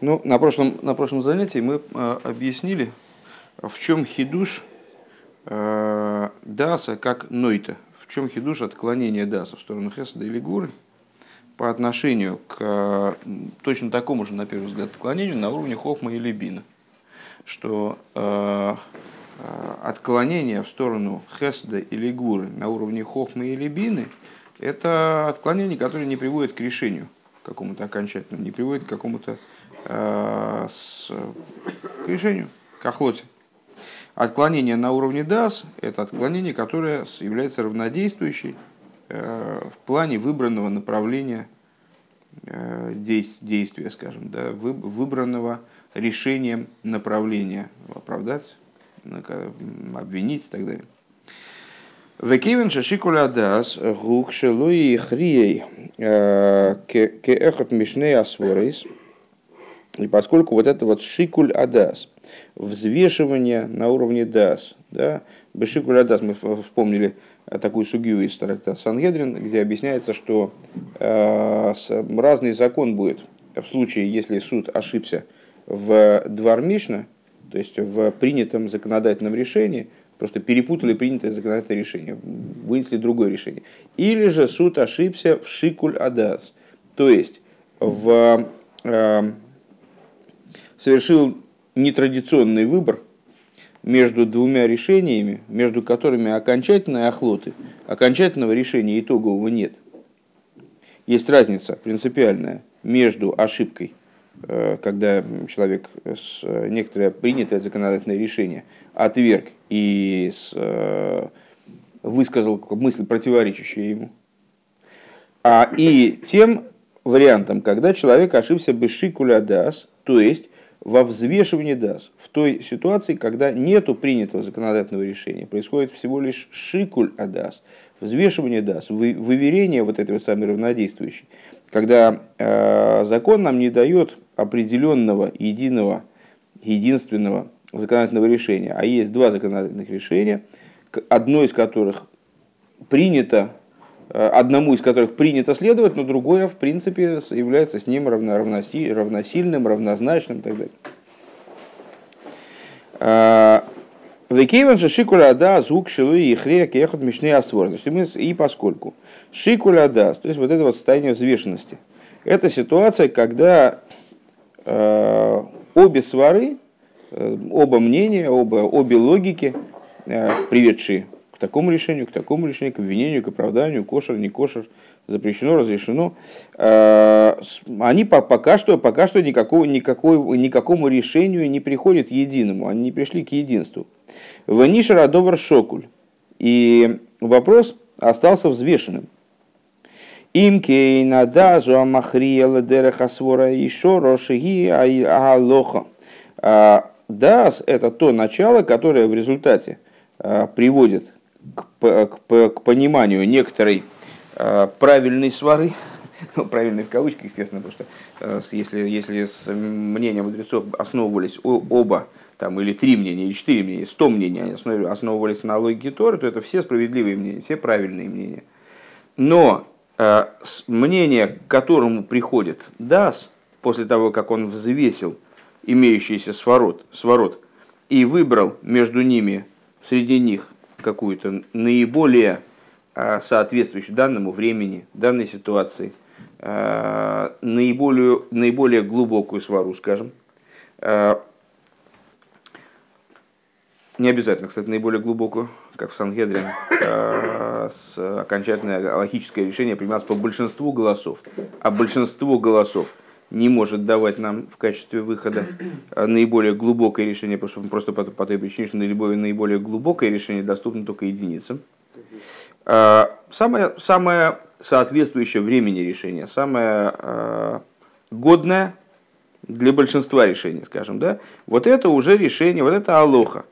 Ну, на прошлом, на прошлом занятии мы э, объяснили, в чем хидуш э, даса как нойта, в чем хидуш отклонения даса в сторону Хесада или Гуры по отношению к э, точно такому же, на первый взгляд, отклонению на уровне Хохма или Бина. Что э, отклонение в сторону Хесада или Гуры на уровне Хохмы или Бины – это отклонение, которое не приводит к решению какому-то окончательному, не приводит к какому-то с, к решению, к охоте. Отклонение на уровне DAS – это отклонение, которое является равнодействующей э, в плане выбранного направления э, действия, скажем, да, выбранного решением направления, оправдать, обвинить и так далее. Векивен шашикуля дас гук шелуи хрией кеэхот мишней асворейс – и поскольку вот это вот шикуль адас, взвешивание на уровне дас, да, бешикуль адас, мы вспомнили такую сугию из тракта Сангедрин, где объясняется, что э, разный закон будет в случае, если суд ошибся в двор Мишна, то есть в принятом законодательном решении, просто перепутали принятое законодательное решение, вынесли другое решение. Или же суд ошибся в шикуль адас, то есть в э, совершил нетрадиционный выбор между двумя решениями, между которыми окончательной охлоты, окончательного решения итогового нет. Есть разница принципиальная между ошибкой, э, когда человек с некоторое принятое законодательное решение отверг и с, э, высказал мысль, противоречащую ему, а и тем вариантом, когда человек ошибся без шикуля дас, то есть во взвешивании ДАС, в той ситуации, когда нету принятого законодательного решения, происходит всего лишь шикуль адас, взвешивание ДАС, выверение вот этой вот самой равнодействующей, когда э, закон нам не дает определенного, единого, единственного законодательного решения, а есть два законодательных решения, одно из которых принято одному из которых принято следовать, но другое, в принципе, является с ним равно, равносильным, равнозначным и так далее. Э, Векейван же шикуля да звук шилу и хрея кехот мишней асвор. И поскольку шикуля да, то есть вот это вот состояние взвешенности, это ситуация, когда э, обе свары, э, оба мнения, оба, обе логики, э, приведшие к такому решению, к такому решению, к обвинению, к оправданию, кошер, не кошер, запрещено, разрешено. Э, они пока что, пока что никакого, никакой, никакому решению не приходят единому, они не пришли к единству. Ваниша радовар шокуль. И вопрос остался взвешенным. Имкей надазу амахриела дерехасвора еще рошиги алоха. А, Дас – это то начало, которое в результате а, приводит к, к, к пониманию некоторой э, правильной свары, ну, правильной в кавычках, естественно, потому что э, если, если с мнением мудрецов основывались оба, там, или три мнения, или четыре мнения, сто мнений, они основывались на логике Торы, то это все справедливые мнения, все правильные мнения. Но э, мнение, к которому приходит Дас, после того, как он взвесил имеющийся сворот, сворот и выбрал между ними, среди них какую-то наиболее а, соответствующую данному времени, данной ситуации, а, наиболее, наиболее глубокую свару, скажем. А, не обязательно, кстати, наиболее глубокую, как в Сангедре, окончательное логическое решение принималось по большинству голосов. А большинство голосов – не может давать нам в качестве выхода а, наиболее глубокое решение, просто, просто по, по той причине, что наиболее, глубокое решение доступно только единицам. А, самое, самое соответствующее времени решения, самое а, годное для большинства решений, скажем, да, вот это уже решение, вот это алоха.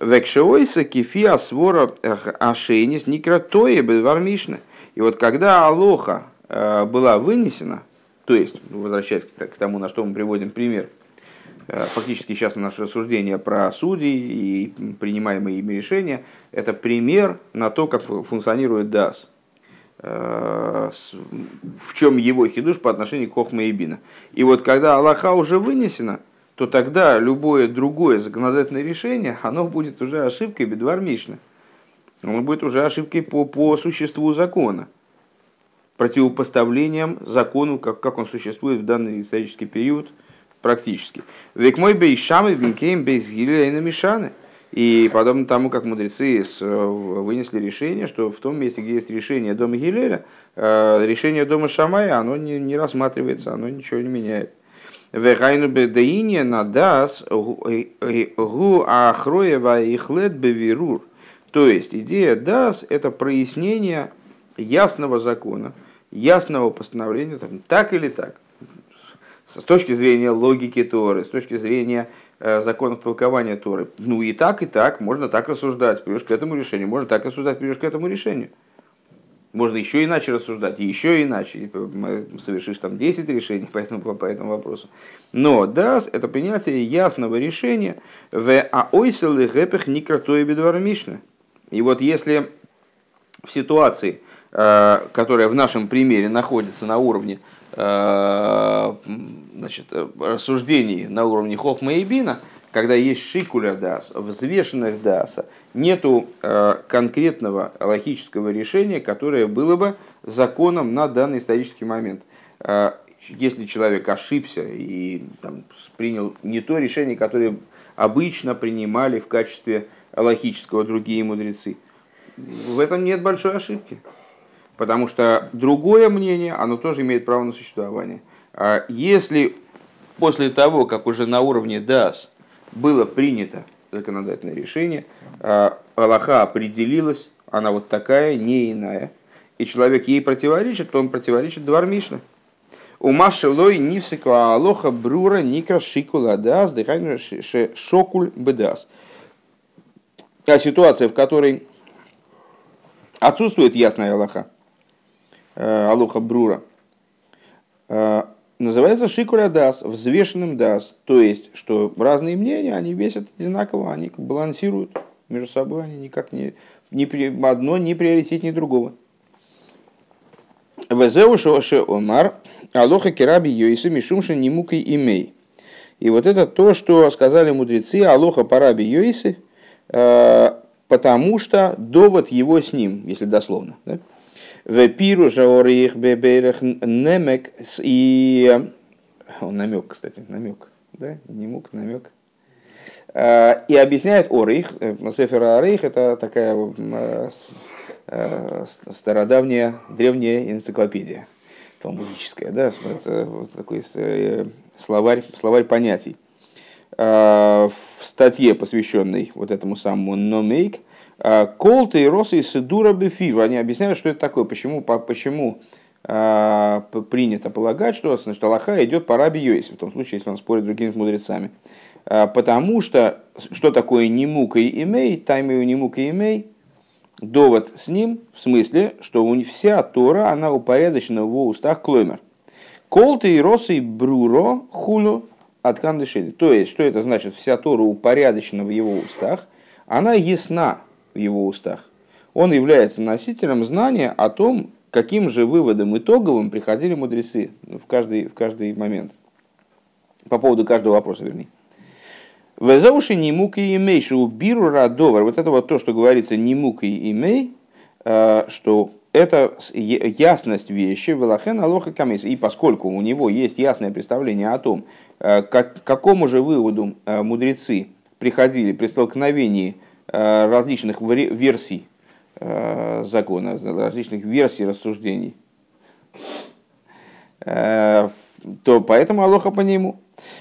Векшеойса кефи асвора ашейнис никратое бедвармишна. И вот когда алоха была вынесена, то есть, возвращаясь к тому, на что мы приводим пример, э, фактически сейчас наше рассуждение про судей и принимаемые ими решения, это пример на то, как функционирует ДАС. в чем его хидуш по отношению к Хохма и Бина. И вот когда Аллаха уже вынесена, то тогда любое другое законодательное решение, оно будет уже ошибкой бедвармишно. Оно будет уже ошибкой по, по существу закона. Противопоставлением закону, как, как он существует в данный исторический период, практически. Век мой бейшамы бинкейм бейсгиля и намешаны. И подобно тому, как мудрецы вынесли решение, что в том месте, где есть решение дома Гилеля, э, решение дома Шамая, оно не, не рассматривается, оно ничего не меняет. Вегайну бедеине надас гу ахроева ихлет бевирур. То есть идея дас – это прояснение ясного закона, ясного постановления, там, так или так. С точки зрения логики Торы, с точки зрения э, законов толкования Торы. Ну и так, и так, можно так рассуждать, придешь к этому решению, можно так рассуждать, придешь к этому решению. Можно еще иначе рассуждать, еще иначе. Совершишь там 10 решений по этому, по этому вопросу. Но дас – это принятие ясного решения в аойсел и гэпех никратои бедвармишны. И вот если в ситуации, э, которая в нашем примере находится на уровне э, значит, рассуждений на уровне Хохма и Бина, когда есть шикуля дас, взвешенность даса, нету э, конкретного логического решения, которое было бы законом на данный исторический момент. Э, если человек ошибся и там, принял не то решение, которое обычно принимали в качестве логического другие мудрецы, в этом нет большой ошибки. Потому что другое мнение, оно тоже имеет право на существование. А если после того, как уже на уровне ДАС было принято законодательное решение, а Аллаха определилась, она вот такая, не иная, и человек ей противоречит, то он противоречит Двармишна. У Маши Лой Нивсику Алоха Брура Никра Шикула Дас Дыхайну Шокуль Бедас. А ситуация, в которой отсутствует ясная Аллаха, Алоха Брура, э, называется шикуля дас, взвешенным дас. То есть, что разные мнения, они весят одинаково, они балансируют между собой, они никак не, не одно не приоритетнее другого. Везеу шоше омар, алоха кераби йойсы мишумши немукой имей. И вот это то, что сказали мудрецы, алоха параби йойсы, э, потому что довод его с ним, если дословно. Да? В пиру жаорих беберах немек и... Он намек, кстати, намек. Да? Не мук, намек. А, и объясняет Орейх, э, Сефер Орейх это такая э, э, стародавняя, древняя энциклопедия талмудическая, да, это такой словарь, словарь понятий. В статье, посвященной вот этому самому номейк, Колты и Росы и Сидура Бефир, они объясняют, что это такое, почему, почему а, принято полагать, что значит, Аллаха идет по Раби Йоисе, в том случае, если он спорит с другими мудрецами. А, потому что, что такое немука и имей, тайми у немука и имей, довод с ним, в смысле, что у вся Тора, она упорядочена в его устах клоймер. Колты и росы и бруро хулу от. То есть, что это значит? Вся Тора упорядочена в его устах, она ясна, в его устах, он является носителем знания о том, каким же выводом итоговым приходили мудрецы в каждый, в каждый момент. По поводу каждого вопроса, вернее. Везауши немук и имей, убиру радовар. Вот это вот то, что говорится немук и имей, э, что это ясность вещи, велахен алоха камис. И поскольку у него есть ясное представление о том, э, к какому же выводу э, мудрецы приходили при столкновении различных версий э, закона, различных версий рассуждений, э, то поэтому Алоха по нему.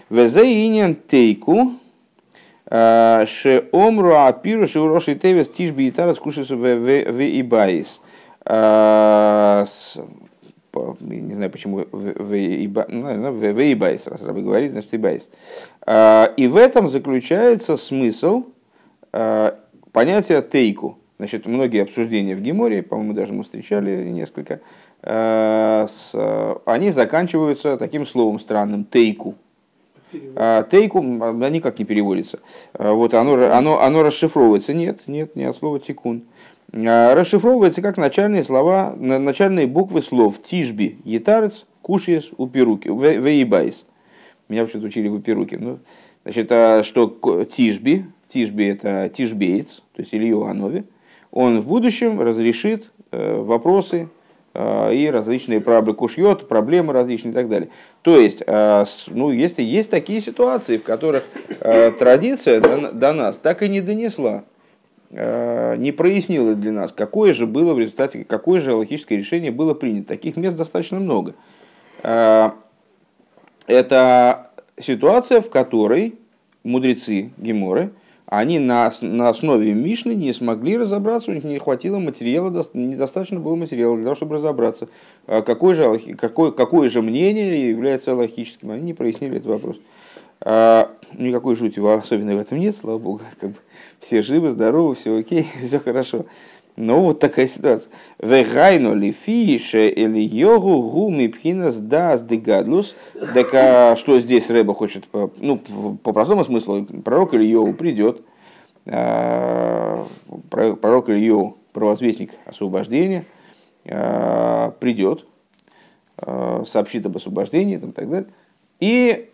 Везеинен тейку, ше омру апиру ше уроши тевес тиш биитара скушайся в ибаис. Не знаю, почему в ибайс, раз рабы говорит, значит ибайс. И в этом заключается смысл Э, понятие тейку. Значит, многие обсуждения в Геморе, по-моему, даже мы встречали несколько, э, они заканчиваются таким словом странным – тейку. А, тейку, они как не переводятся. Вот оно, оно, оно расшифровывается. Нет, нет, не от слова тикун. расшифровывается как начальные слова, начальные буквы слов Тишби, Етарец, Кушиес, Уперуки, Вейбайс. Меня вообще учили в Уперуке. Ну, значит, что Тишби, Тишби это Тишбеец, то есть Илью Анови, он в будущем разрешит вопросы Э, и различные проблемы, кушьет, проблемы различные и так далее. То есть, э, ну, если есть такие ситуации, в которых э, традиция до нас так и не донесла, не прояснила для нас, какое же было в результате, какое же логическое решение было принято. Таких мест достаточно много. Это ситуация, в которой мудрецы Геморы – они на, на основе Мишны не смогли разобраться, у них не хватило материала, недостаточно было материала для того, чтобы разобраться, а какое же, какое, какое же мнение является логическим. Они не прояснили этот вопрос. А, никакой жути особенно в этом нет, слава богу. Как бы все живы, здоровы, все окей, все хорошо. Но вот такая ситуация. Вегайно ли фише или йогу гуми пхинас дас дегадлус. Так а что здесь Рэба хочет, ну, по простому смыслу, пророк или Ильеву придет, а, пророк или Ильеву, провозвестник освобождения, а, придет, а, сообщит об освобождении и так далее. И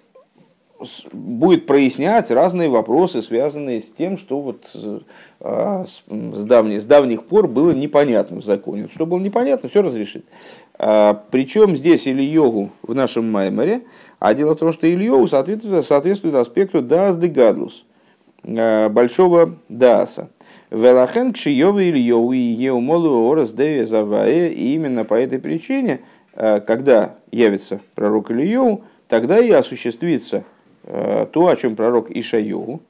будет прояснять разные вопросы, связанные с тем, что вот э, с, давних, с давних пор было непонятно в законе. Что было непонятно, все разрешит. А, причем здесь Ильёгу в нашем Майморе, а дело в том, что Ильёгу соответствует, соответствует аспекту Даас де Гадлус, большого Дааса. Велахен кшиёвы Ильёу и Еумолу Орас де Завае, и именно по этой причине, э, когда явится пророк Ильёу, тогда и осуществится то, о чем пророк Ишайогу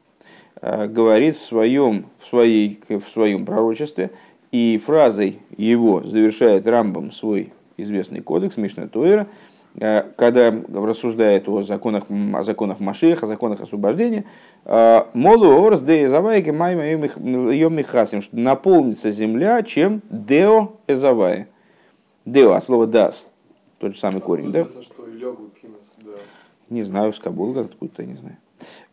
э, говорит в своем, в, своей, в своем пророчестве, и фразой его завершает Рамбом свой известный кодекс Мишна Туэра, э, когда рассуждает о законах, о законах Машеха, о законах освобождения, Молу орс де эзавайки майма йом михасим, что наполнится земля, чем део эзавая. Део, от слова дас, тот же самый корень, да? Не знаю, с Кабула откуда-то, не знаю.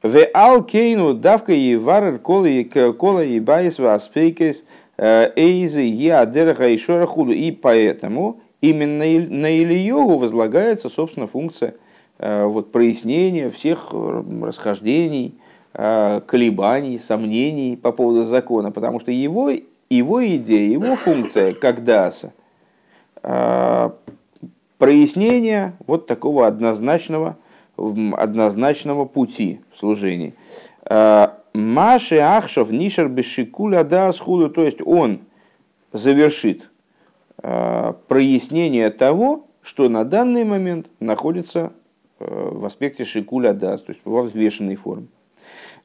В алкейну давка и варер кола и байс васпейкес э, эйзы ядерха и шорахуду. И поэтому именно на Ильеву возлагается, собственно, функция э, вот, прояснения всех расхождений, э, колебаний, сомнений по поводу закона, потому что его, его идея, его функция, как даса, прояснение вот такого однозначного однозначного пути в служении. А, Маши Ахшов Нишер Бешикуля да схуду, то есть он завершит а, прояснение того, что на данный момент находится а, в аспекте Шикуля Дас, то есть во взвешенной форме.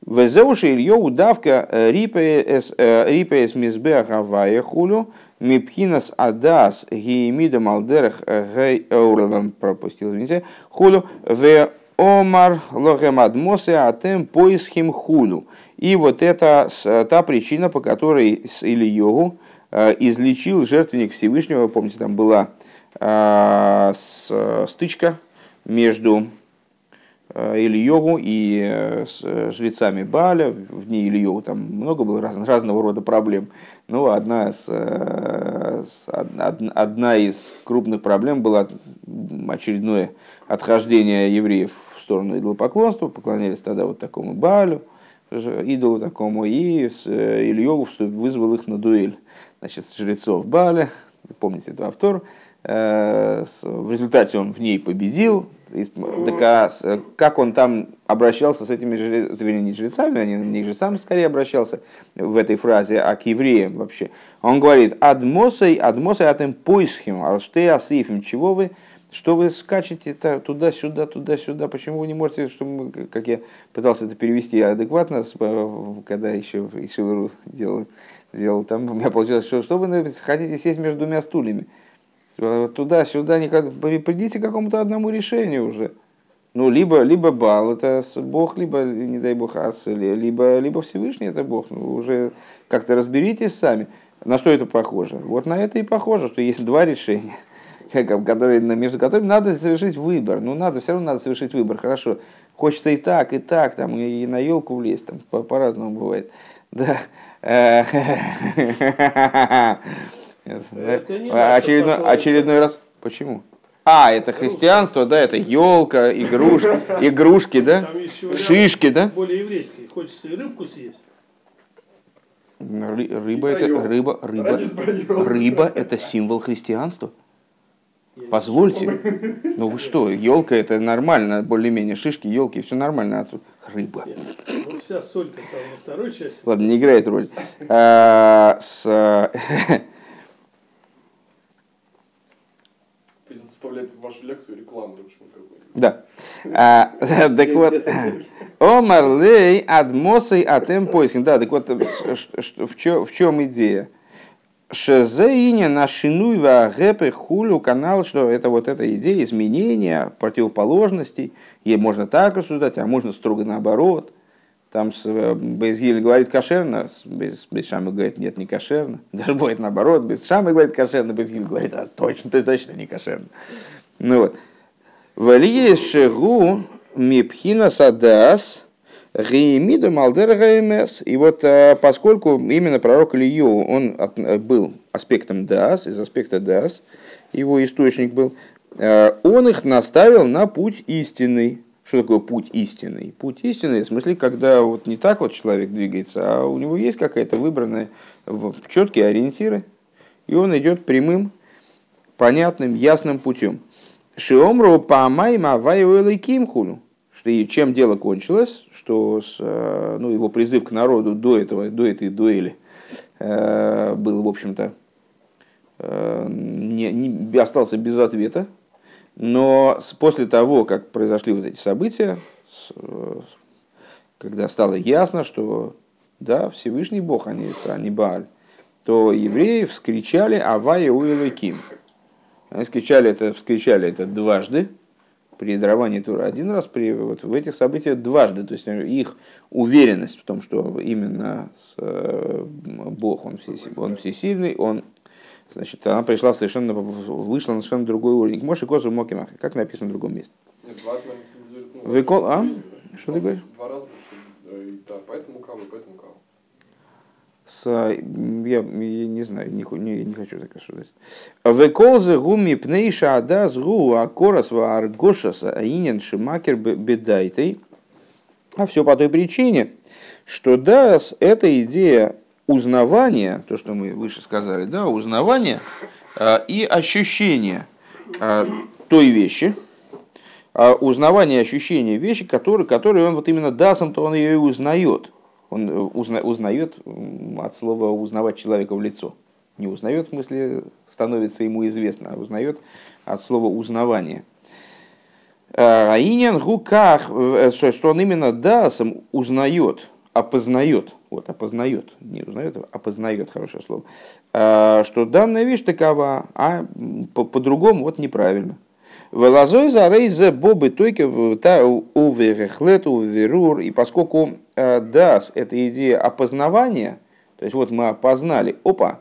Везеуши Ильё удавка э, рипеес э, мизбе агавая хулю мипхинас адас гиемида малдерах гей пропустил, извините, хулю в Омар лохемад мосе атем поисхим хулю. И вот это та причина, по которой с Ильёгу э, излечил жертвенник Всевышнего. Помните, там была э, стычка между э, Ильёгу и жрецами Баля. В дни Ильёгу там много было раз, разного рода проблем. Ну, одна, с, одна из крупных проблем была очередное отхождение евреев в сторону идолопоклонства, поклонялись тогда вот такому Балю, идолу такому, и э, Ильеву вызвал их на дуэль. Значит, жрецов Баля, помните это автор, э, в результате он в ней победил. Так, а как он там обращался с этими жрецами, не жрецами, а не к жрецам скорее обращался в этой фразе, а к евреям вообще. Он говорит, адмосой, адмосой атем поисхим, алштей асифим, чего вы что вы скачете туда-сюда, туда-сюда? Почему вы не можете, чтобы, как я пытался это перевести адекватно, когда еще Ишивару делал, делал там, у меня получилось, что, что вы хотите сесть между двумя стульями? Туда-сюда, никогда, придите к какому-то одному решению уже. Ну, либо, либо Бал это Бог, либо, не дай Бог, Ас, либо, либо Всевышний это Бог. Ну, уже как-то разберитесь сами. На что это похоже? Вот на это и похоже, что есть два решения – которые, между которыми надо совершить выбор. Ну, надо, все равно надо совершить выбор. Хорошо, хочется и так, и так, там, и на елку влезть, там, по- по-разному бывает. Да. Очередной, очередной раз. Почему? А, это христианство, да, это елка, игрушки, игрушки, да? Шишки, да? Более еврейский. Хочется и рыбку съесть. Рыба это рыба, рыба, рыба это символ христианства. Позвольте. Ну вы что, елка это нормально, более-менее шишки, елки, все нормально, а тут рыба. Ну вся соль-то там во второй части. Ладно, не играет роль. А, с, Вставлять в вашу лекцию рекламу. Да. А, так вот, Омар лей адмосой атем поискин. Да, так вот, в чем, идея? Шезеиня на шинуйва гэпы хулю канал, что это вот эта идея изменения противоположностей. Ей можно так рассуждать, а можно строго наоборот. Там Безгиль говорит кошерно, без, без Шамы говорит нет, не кошерно. Даже будет наоборот, без Шамы говорит кошерно, Безгиль говорит, а точно, ты точно не кошерно. Ну вот. Валиес шегу мипхина садас геймиду малдер гаймес. И вот э, поскольку именно пророк Илью, он от, был аспектом дас, из аспекта дас, его источник был, э, он их наставил на путь истинный. Что такое путь истинный? Путь истинный, в смысле, когда вот не так вот человек двигается, а у него есть какая-то выбранная, четкие ориентиры, и он идет прямым, понятным, ясным путем. Шиомру памай мавай кимхулю. Что и чем дело кончилось, что с, э, ну, его призыв к народу до, этого, до этой дуэли э, был, в общем-то, э, не, не, остался без ответа. Но после того, как произошли вот эти события, с, когда стало ясно, что да, Всевышний Бог, а не, а не Бааль, то евреи вскричали «Авая Уэлэким». Они вскричали это, вскричали это дважды при даровании Тура, один раз при, вот, в этих событиях дважды. То есть их уверенность в том, что именно э, Бог, он, все, он всесильный, он Значит, она пришла совершенно, вышла на совершенно другой уровень. Моши Козу Мокимах, как написано в другом месте. Два Выкол, а? Что ты говоришь? Два раза, да, поэтому кавы, поэтому кавы с, я, я не знаю, не, не, не хочу так рассуждать. Веколзе гуми пнейша ада сгу акорас ва аргошас аинен шимакер бедайтой. А все по той причине, что дас – это идея узнавания, то, что мы выше сказали, да, узнавания э, и ощущения э, той вещи, э, узнавание ощущения вещи, которые, которые он вот именно дасом, то он ее и узнает он э, узна, узнает от слова узнавать человека в лицо. Не узнает в смысле становится ему известно, а узнает от слова узнавание. Аинен гуках, э, что он именно дасом узнает, опознает, вот опознает, не узнает, а опознает, хорошее слово, а, что данная вещь такова, а по-другому по вот неправильно. Велазой за рейзе бобы тойки уверехлет уверур. И поскольку э, дас – это идея опознавания, то есть вот мы опознали, опа,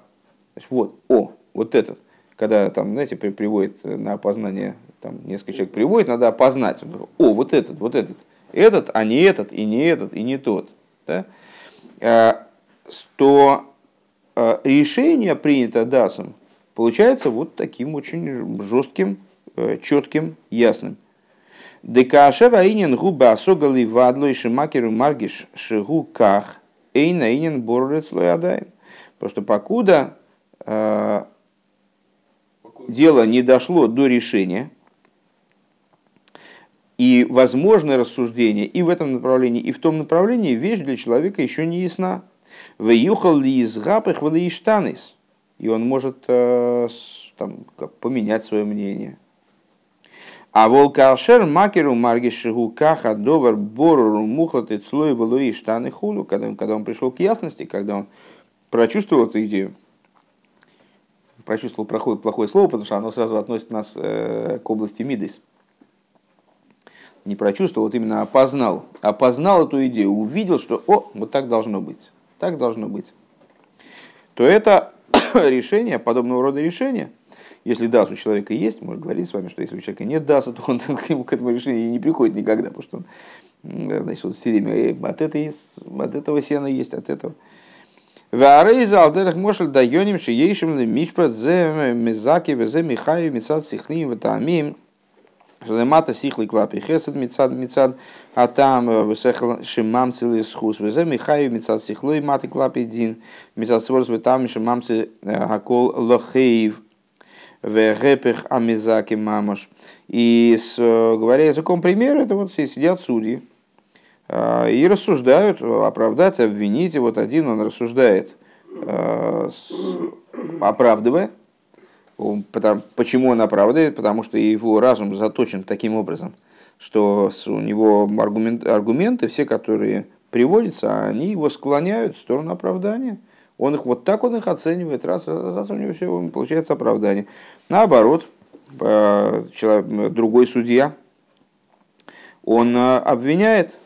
вот, о, вот этот. Когда там, знаете, приводит на опознание, там несколько человек приводит, надо опознать. О, вот этот, вот этот. Этот, а не этот, и не этот, и не тот. Да? Э, то э, решение принято дасом получается вот таким очень жестким Э, четким, ясным. Декашер аинен губа осогали вадлой шимакеру маргиш шигу ках эйна инен боррец лоядайн. Потому что покуда э, дело не дошло до решения, и возможное рассуждение и в этом направлении, и в том направлении вещь для человека еще не ясна. Выюхал ли из гапых и он может э, там, поменять свое мнение. А волкашер макеру маргишигу каха довар борору мухлаты цлой валуи штаны хулу, когда, когда он пришел к ясности, когда он прочувствовал эту идею, прочувствовал плохое, плохое слово, потому что оно сразу относит нас э, к области мидис. Не прочувствовал, вот именно опознал. Опознал эту идею, увидел, что о, вот так должно быть. Так должно быть. То это решение, подобного рода решение – если дас у человека есть, можно говорить с вами, что если у человека нет даса, то он к, нему, к этому решению не приходит никогда, потому что он значит, вот все время от, этой, от этого сена есть, от этого. Ватамим Залемата сихлый клапи хесед мицад мицад а там высехал шимам целый схус везе михаю мицад сихлой маты клапи дин мицад сворс там шимам целый гакол лохеев вегепех амизаки мамаш. И с, говоря языком примера, это вот сидят судьи и рассуждают, оправдать, обвинить. И вот один он рассуждает, оправдывая, Потому, почему он оправдывает? Потому что его разум заточен таким образом, что у него аргумент, аргументы, все, которые приводятся, они его склоняют в сторону оправдания. Он их вот так он их оценивает, раз, раз, раз у него все получается оправдание. Наоборот, человек, другой судья, он э, обвиняет,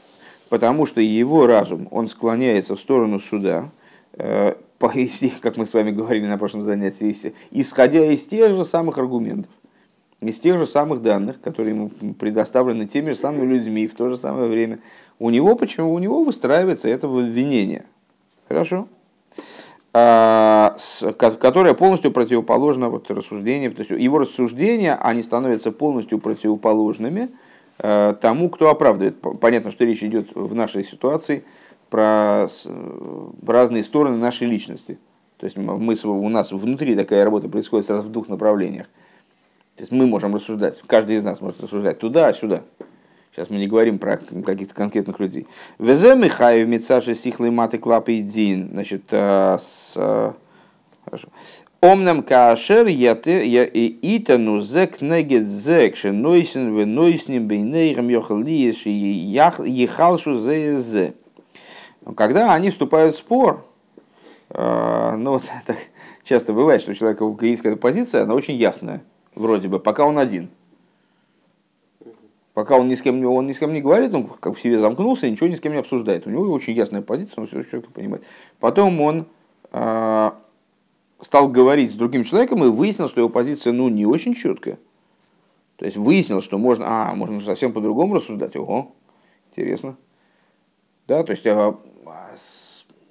потому что его разум, он склоняется в сторону суда, э, как мы с вами говорили на прошлом занятии, исходя из тех же самых аргументов, из тех же самых данных, которые ему предоставлены теми же самыми людьми в то же самое время, у него почему у него выстраивается это обвинение. Хорошо? А, которое полностью противоположно вот рассуждению. То есть его рассуждения, они становятся полностью противоположными э, тому, кто оправдывает. Понятно, что речь идет в нашей ситуации – про разные стороны нашей личности. То есть мы, у нас внутри такая работа происходит сразу в двух направлениях. То есть мы можем рассуждать, каждый из нас может рассуждать туда, сюда. Сейчас мы не говорим про каких-то конкретных людей. Везе Михаев Мицаши Сихлый Маты Клапы Дин. Значит, э, с, э, хорошо. Омнам кашер итану зек негет зек ше нойсен бейнейрам йохал ехалшу зе зе. Когда они вступают в спор, э, ну вот так часто бывает, что у человека какая-то позиция, она очень ясная, вроде бы, пока он один. Пока он ни с кем, он ни с кем не говорит, он как в себе замкнулся, ничего ни с кем не обсуждает. У него очень ясная позиция, он все четко понимает. Потом он э, стал говорить с другим человеком и выяснил, что его позиция ну, не очень четкая. То есть выяснил, что можно, а, можно совсем по-другому рассуждать. Ого, интересно. Да, то есть а,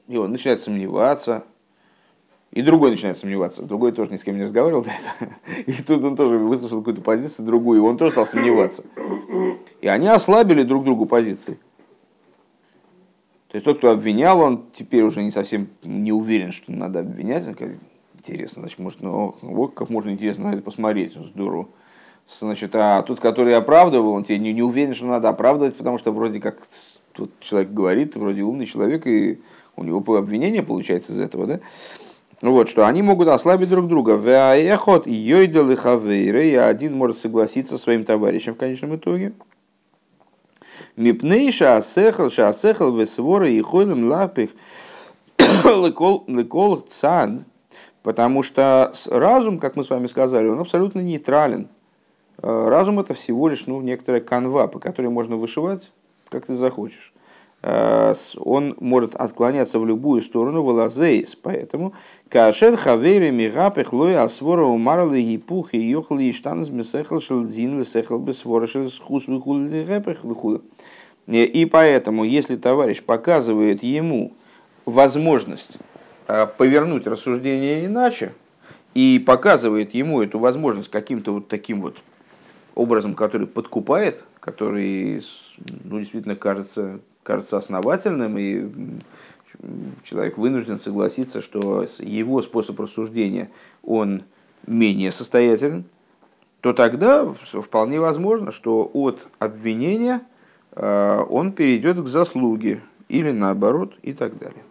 и он начинает сомневаться, и другой начинает сомневаться. Другой тоже ни с кем не разговаривал до этого. И тут он тоже выслушал какую-то позицию другую, и он тоже стал сомневаться. И они ослабили друг другу позиции. То есть тот, кто обвинял, он теперь уже не совсем не уверен, что надо обвинять. Интересно, значит, может, ну, вот как можно интересно на это посмотреть, здорово. Значит, а тот, который оправдывал, он тебе не, не уверен, что надо оправдывать, потому что вроде как тут человек говорит, вроде умный человек, и у него обвинение получается из этого, да? Вот, что они могут ослабить друг друга. Веаехот йойдел и хавейры, и один может согласиться со своим товарищем в конечном итоге. Мипней шаасехал, шаасехал весворы и хойлем лапих лекол цад. Потому что разум, как мы с вами сказали, он абсолютно нейтрален. Э, разум это всего лишь ну, некоторая канва, по которой можно вышивать, как ты захочешь. Э, он может отклоняться в любую сторону волозейс. Поэтому кашер хавери мигапех лой асвора умарли гипух и йохли и штанс месехал шелдин лесехал бесвора шелсхус выхули гэпех выхули. И поэтому, если товарищ показывает ему возможность э, повернуть рассуждение иначе, и показывает ему эту возможность каким-то вот таким вот образом, который подкупает, который ну, действительно кажется кажется основательным, и человек вынужден согласиться, что его способ рассуждения, он менее состоятелен, то тогда вполне возможно, что от обвинения э, он перейдет к заслуге или наоборот и так далее.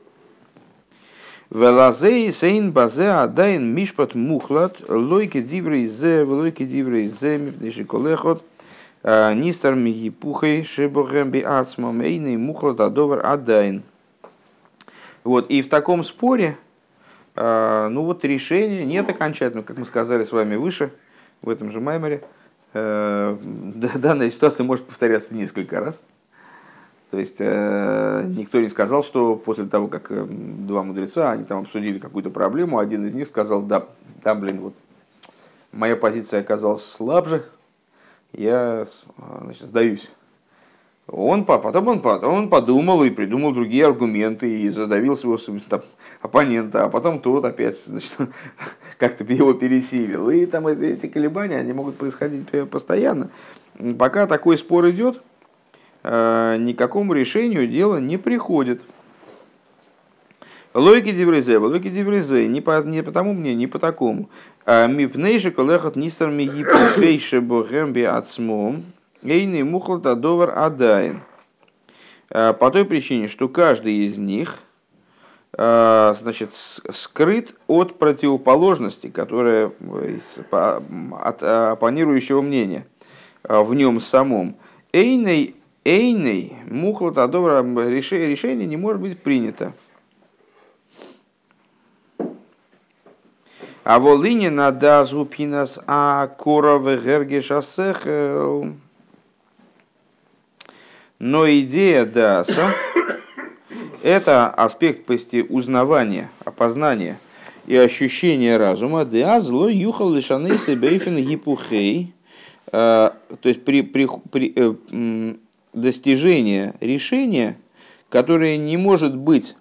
Велазей сейн базе адайн мишпат мухлат лойки диврей зе лойки диврей зе мифнеши колехот – Нистер мигипухой шибухем би ацмом эйный мухлот адовар адайн. Вот, и в таком споре, э, ну вот решение нет окончательного, как мы сказали с вами выше, в этом же маймере, э, данная ситуация может повторяться несколько раз. То есть никто не сказал, что после того, как два мудреца, они там обсудили какую-то проблему, один из них сказал, да, да, блин, вот моя позиция оказалась слабже, я значит, сдаюсь. Он, потом, он, потом он подумал и придумал другие аргументы и задавил своего там, оппонента, а потом тот опять значит, как-то его пересилил. И там эти, колебания они могут происходить постоянно. Пока такой спор идет, э, никакому решению дело не приходит. Логики деврезе, логики деврезе, не по, не по тому мне, не по такому. А Мипнейши колехот нистер ми гипохейше богемби ацмом, Эйный мухлата довар адайн. А, по той причине, что каждый из них а, значит, скрыт от противоположности, которая от оппонирующего мнения в нем самом. Эйный, эйный мухлата довар решение не может быть принято. А волыни на дазу пинас а коров гергешасех но идея даса – это аспект почти узнавания, опознания и ощущения разума. Дас ло юхал лишанейсы бейфен гипухей. А, то есть при, при, при э, достижении решения, которое не может быть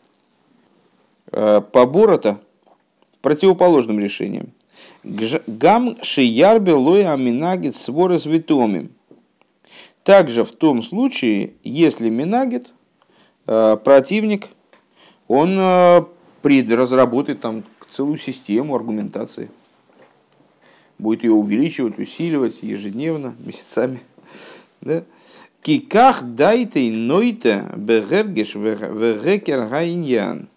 э, поборота противоположным решением. Гам шиярбе лоя аминагит своры с витомим. Также в том случае, если Минагит, э, противник, он э, разработает там целую систему аргументации. Будет ее увеличивать, усиливать ежедневно, месяцами. Да? Киках дайте нойте бегергеш вегекер гайньян.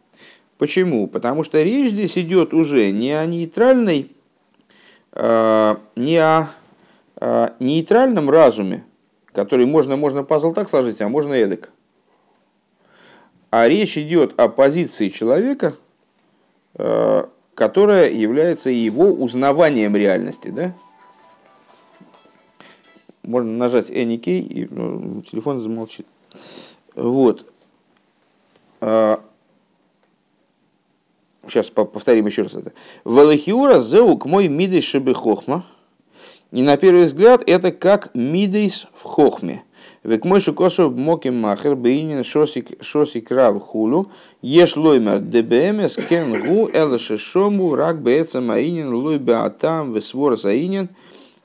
Почему? Потому что речь здесь идет уже не о нейтральной, э, не о нейтральном разуме, который можно, можно пазл так сложить, а можно эдак. А речь идет о позиции человека, э, которая является его узнаванием реальности. Да? Можно нажать Any key, и ну, телефон замолчит. Вот. Сейчас повторим еще раз это. Валахиура зеук мой мидей шебехохма. хохма и на первый взгляд это как мидейс в хохме. Век мой шукосу моким махер бейнин шосик шосик рав хулу еш лоймер дбмс кен гу элаше шому рак беца маинин лой беатам весвор саинин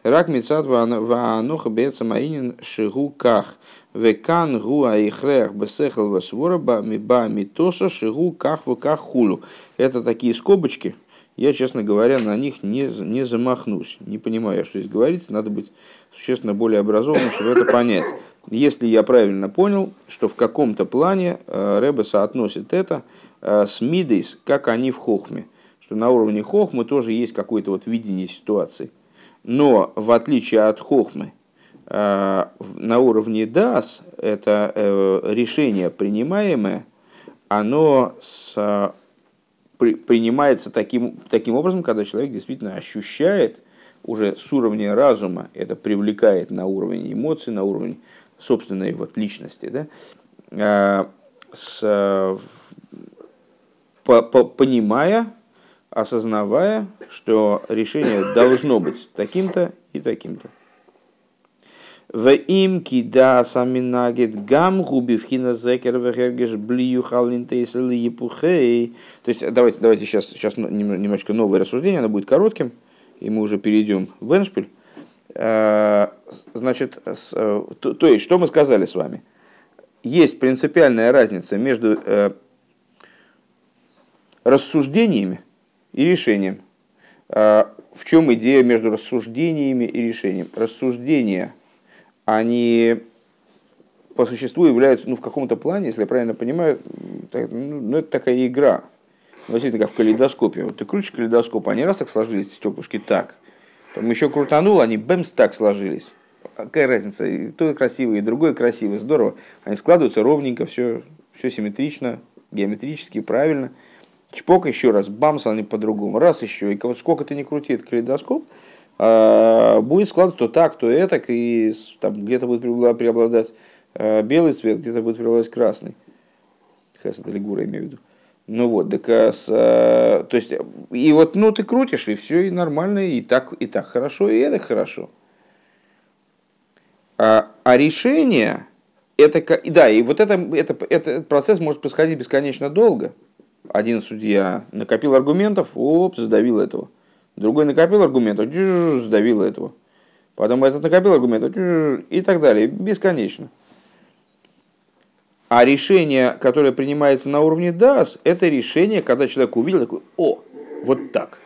рак мецат ваануха беца маинин шигу ках векан гу аихрех бесехал весвора ба митоса шигу ках вках хулу. Это такие скобочки, я, честно говоря, на них не, не замахнусь. Не понимаю, что здесь говорится. Надо быть существенно более образованным, чтобы это понять. Если я правильно понял, что в каком-то плане э, Рэбе соотносит это э, с Мидейс, как они в Хохме. Что на уровне Хохмы тоже есть какое-то вот видение ситуации. Но в отличие от Хохмы, на уровне Дас это решение принимаемое, оно с при, принимается таким, таким образом, когда человек действительно ощущает уже с уровня разума, это привлекает на уровень эмоций, на уровень собственной вот личности, да, с, по, по, понимая, осознавая, что решение должно быть таким-то и таким-то. В им кида саминагет гам губи вхина зекер вегергеш блию халинтейсел епухей. То есть давайте, давайте сейчас, сейчас немножечко новое рассуждение, оно будет коротким, и мы уже перейдем в Эншпиль. А, значит, э, то, то есть, что мы сказали с вами? Есть принципиальная разница между э, рассуждениями и решением. В чем идея между рассуждениями и решением? Рассуждения – они по существу являются, ну, в каком-то плане, если я правильно понимаю, так, ну, ну, это такая игра. Ну, действительно, как в калейдоскопе. Вот ты крутишь калейдоскоп, они раз так сложились, стеклышки так. Там еще крутанул, они бэмс так сложились. Какая разница? И то красиво, и другое красиво, здорово. Они складываются ровненько, все, все симметрично, геометрически, правильно. Чпок еще раз, бамс, они по-другому. Раз еще, и сколько ты не крути этот калейдоскоп, будет складываться то так, то это, и там где-то будет преобладать а, белый цвет, где-то будет преобладать красный. Хесед или Гура, имею в виду. Ну вот, так, а, то есть, и вот, ну, ты крутишь, и все, и нормально, и так, и так хорошо, и это хорошо. А, а решение, это, да, и вот это, это, этот процесс может происходить бесконечно долго. Один судья накопил аргументов, оп, задавил этого. Другой накопил аргументов, джу, задавил этого. Потом этот накопил аргументов джу, и так далее, бесконечно. А решение, которое принимается на уровне DAS, это решение, когда человек увидел такой, о, вот так,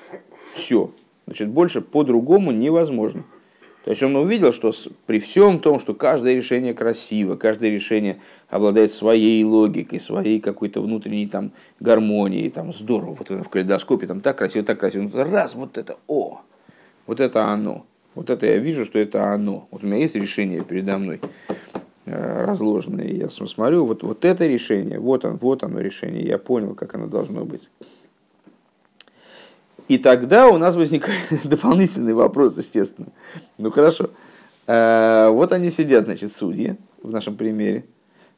все. Значит, больше по-другому невозможно. То есть он увидел, что при всем том, что каждое решение красиво, каждое решение обладает своей логикой, своей какой-то внутренней там гармонией, там здорово, вот это в калейдоскопе, там так красиво, так красиво, Ну, раз, вот это, о, вот это оно. Вот это я вижу, что это оно. Вот у меня есть решение передо мной э, разложенное. Я см- смотрю, вот, вот это решение, вот, он, вот оно решение, я понял, как оно должно быть. И тогда у нас возникает дополнительный вопрос, естественно. Ну хорошо. Э, Вот они сидят, значит, судьи в нашем примере.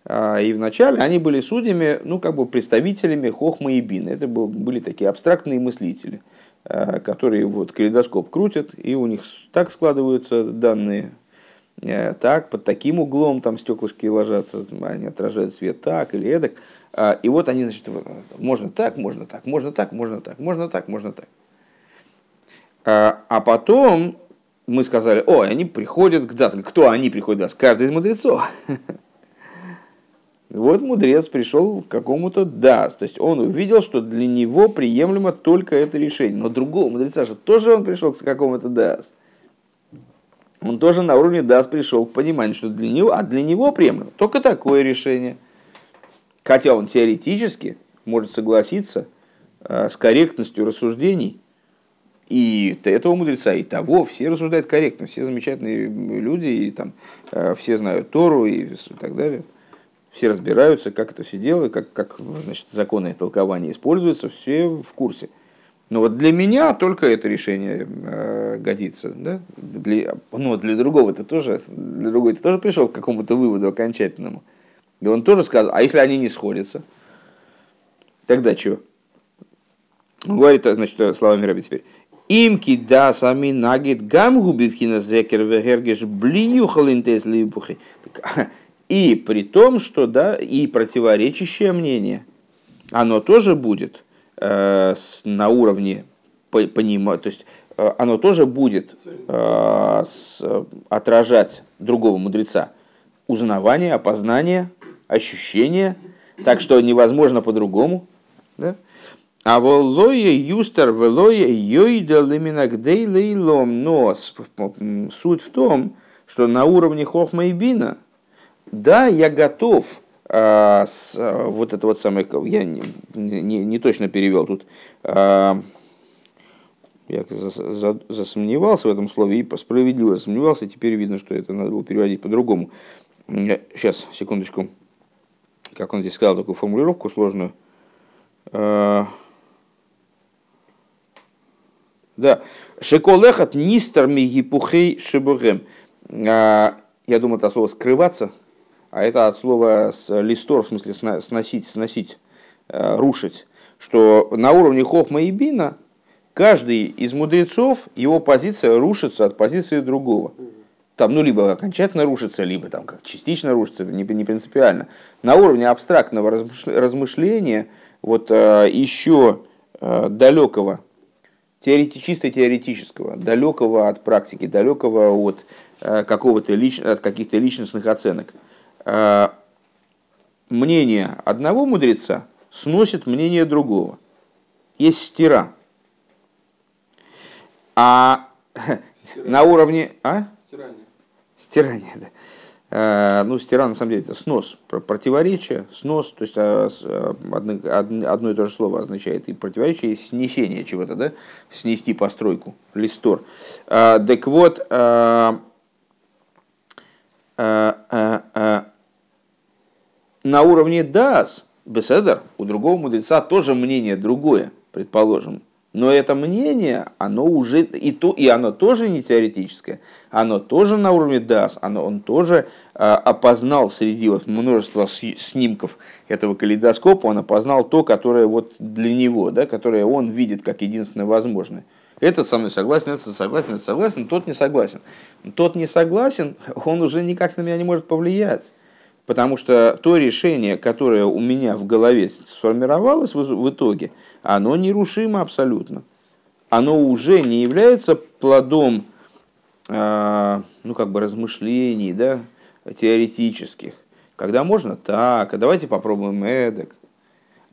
А, И вначале они были судьями, ну, как бы представителями Хохма и Бина. Это был- были такие абстрактные мыслители, э, которые вот калейдоскоп крутят, и у них так складываются данные, э, так, под таким углом там стеклышки ложатся, они отражают свет так или эдак. А, И вот они, значит, можно так, можно так, можно так, можно так, можно так, можно так. А а потом мы сказали, о, они приходят к Дас. Кто они приходят к Дас? Каждый из мудрецов. Вот мудрец пришел к какому-то Дас. То есть он увидел, что для него приемлемо только это решение. Но другого мудреца же тоже он пришел к какому-то Дас. Он тоже на уровне Дас пришел к пониманию, что для него, а для него приемлемо только такое решение. Хотя он теоретически может согласиться э, с корректностью рассуждений и этого мудреца, и того, все рассуждают корректно, все замечательные люди, и там э, все знают Тору и так далее. Все разбираются, как это все делают, как, как значит, законы толкования используются, все в курсе. Но вот для меня только это решение э, годится. Да? Для, ну, для другого это тоже, для другого это тоже пришел к какому-то выводу окончательному. И он тоже сказал, а если они не сходятся, тогда? Он говорит, значит, словами Раби теперь. Имки да сами нагит гам губивхина зекер вегергеш блиюхалинтес либухи. И при том, что да, и противоречащее мнение, оно тоже будет э, с- на уровне понимания, то есть э, оно тоже будет э, с- отражать другого мудреца. Узнавание, опознание, ощущение, так что невозможно по-другому. Да? А волое юстер велое йойда лиминагдей лейлом. Но суть в том, что на уровне хохма и бина, да, я готов а, с, а, вот это вот самое, я не, не, не точно перевел тут, а, я за- за- засомневался в этом слове и справедливо засомневался, теперь видно, что это надо было переводить по-другому. Сейчас, секундочку, как он здесь сказал такую формулировку сложную. А, Да. Шеколехат нистер мигипухей шебурем. А, Я думаю, это слово скрываться, а это от слова листор, в смысле сносить, сносить, э, рушить. Что на уровне хохма и бина каждый из мудрецов, его позиция рушится от позиции другого. Там, ну, либо окончательно рушится, либо там как частично рушится, это не, не принципиально. На уровне абстрактного размыш- размышления, вот э, еще э, далекого теорети- чисто теоретического, далекого от практики, далекого от э, какого-то лич, от каких-то личностных оценок. Мнение одного мудреца сносит мнение другого. Есть стира. А на уровне... А? Стирание. Да. Э, Ну, стира, на самом деле, это снос, про- противоречие, снос, то есть а, а, одно, од- одно и то же слово означает и противоречие, и снесение чего-то, да, снести постройку, листор. А, Так вот, на уровне дас, беседер, у другого мудреца тоже мнение другое, предположим. Но это мнение, оно уже и то, и оно тоже не теоретическое, оно тоже на уровне дас, оно, он тоже а, опознал среди вот множества снимков этого калейдоскопа, он опознал то, которое вот для него, да, которое он видит как единственное возможное. Этот со мной согласен, этот согласен, этот согласен, тот не согласен. Тот не согласен, он уже никак на меня не может повлиять. Потому что то решение, которое у меня в голове сформировалось в итоге, оно нерушимо абсолютно. Оно уже не является плодом а, ну, как бы размышлений, да, теоретических. Когда можно так, а давайте попробуем эдак.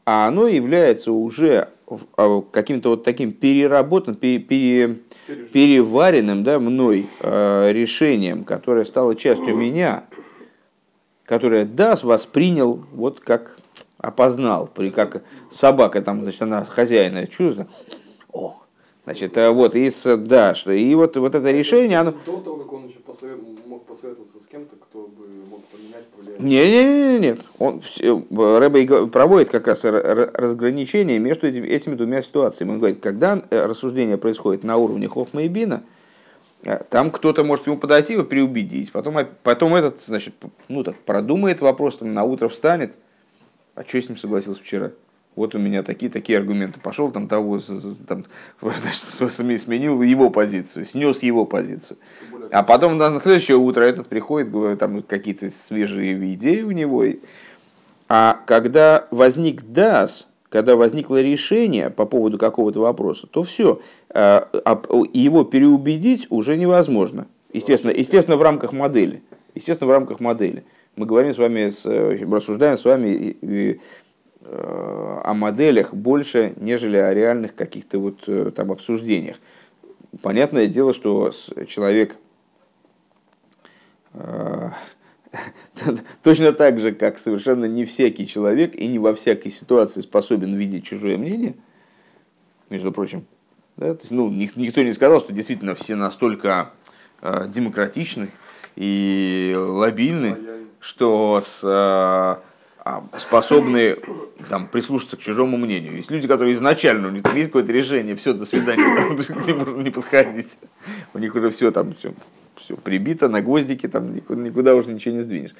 А оно является уже а, каким-то вот таким переработанным, пере, пере, переваренным да, мной э, решением, которое стало частью меня, которое даст воспринял вот как опознал, при как собака там, значит, она хозяина чувствует, о, значит, а вот из да, что и вот вот это решение, оно До того, как он еще посовет- мог посоветоваться с кем-то, кто бы мог поменять, повлиять. Не, не, не, не, нет. Он всё- Рэбе и проводит как раз разграничение между этими, двумя ситуациями. Он говорит, когда э, рассуждение происходит на уровне Хохма и Бина, э, там кто-то может ему подойти его переубедить, потом, потом этот, значит, ну так продумает вопрос, там, на утро встанет, а что с ним согласился вчера? Вот у меня такие такие аргументы. Пошел там того, там, значит, сменил его позицию, снес его позицию. А потом на следующее утро этот приходит, говорит, там какие-то свежие идеи у него. А когда возник ДАС, когда возникло решение по поводу какого-то вопроса, то все, его переубедить уже невозможно. Естественно, естественно, в рамках модели. Естественно, в рамках модели. Мы говорим с вами, рассуждаем с вами э, о моделях больше, нежели о реальных каких-то вот э, там обсуждениях. Понятное дело, что человек э, точно так же, как совершенно не всякий человек и не во всякой ситуации способен видеть чужое мнение, между прочим, да, то есть, ну, ник- никто не сказал, что действительно все настолько э, демократичны и лобильны, лояльно. что с, э, а, способны там, прислушаться к чужому мнению. Есть люди, которые изначально, у них там есть какое-то решение, все, до свидания, там, можно не подходить. У них уже все там, все, все прибито на гвоздики, там никуда, никуда уже ничего не сдвинешь.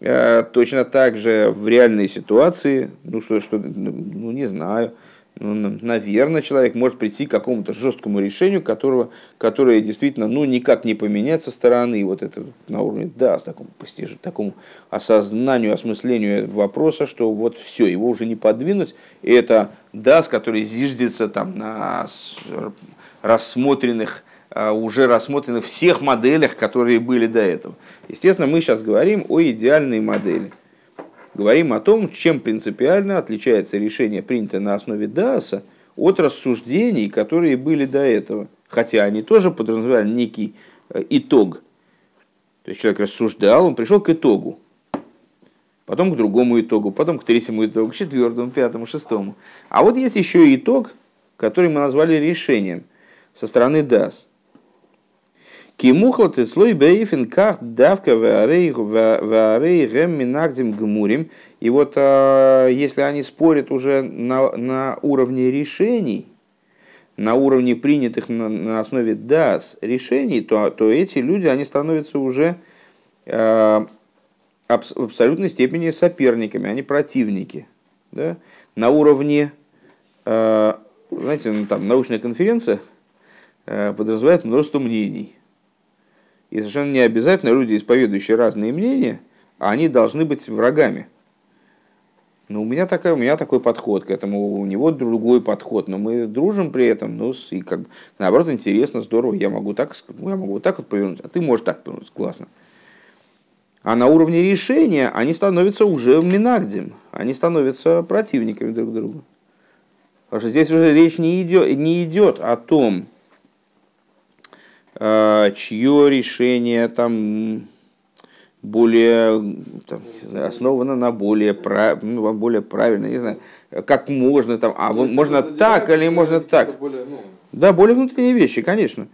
Э, Точно так же в реальной ситуации, ну что, что ну не знаю, ну, наверное, человек может прийти к какому-то жесткому решению, которого, которое действительно ну, никак не поменять со стороны вот это на уровне да, с такому постижению, такому осознанию, осмыслению вопроса, что вот все, его уже не подвинуть. И это да, с который зиждется там на рассмотренных а, уже рассмотренных всех моделях, которые были до этого. Естественно, мы сейчас говорим о идеальной модели. Говорим о том, чем принципиально отличается решение, принятое на основе ДАСа, от рассуждений, которые были до этого. Хотя они тоже подразумевали некий э, итог. То есть человек рассуждал, он пришел к итогу. Потом к другому итогу, потом к третьему итогу, к четвертому, пятому, шестому. А вот есть еще итог, который мы назвали решением со стороны ДАС. Кимухлат и слой бейфин ках давка варей гэм минагдим гмурим. И вот а, если они спорят уже на, на уровне решений, на уровне принятых на, на основе ДАС решений, то, то эти люди, они становятся уже а, абс- в абсолютной степени соперниками, они противники. Да? На уровне, а, знаете, ну, там научная конференция а, подразумевает множество мнений. И совершенно не обязательно люди, исповедующие разные мнения, они должны быть врагами. Но у меня, такая, у меня такой подход к этому, у него другой подход, но мы дружим при этом, ну, и как, наоборот, интересно, здорово, я могу так, я могу вот так вот повернуть, а ты можешь так повернуть, классно. А на уровне решения они становятся уже минагдем, они становятся противниками друг друга. Потому что здесь уже речь не идет, не идет о том, чье решение там более там, знаю, основано на более, прав- ну, более правильно, не знаю, как можно там, а То есть можно так или можно так. Более, ну, Да, более внутренние вещи, конечно.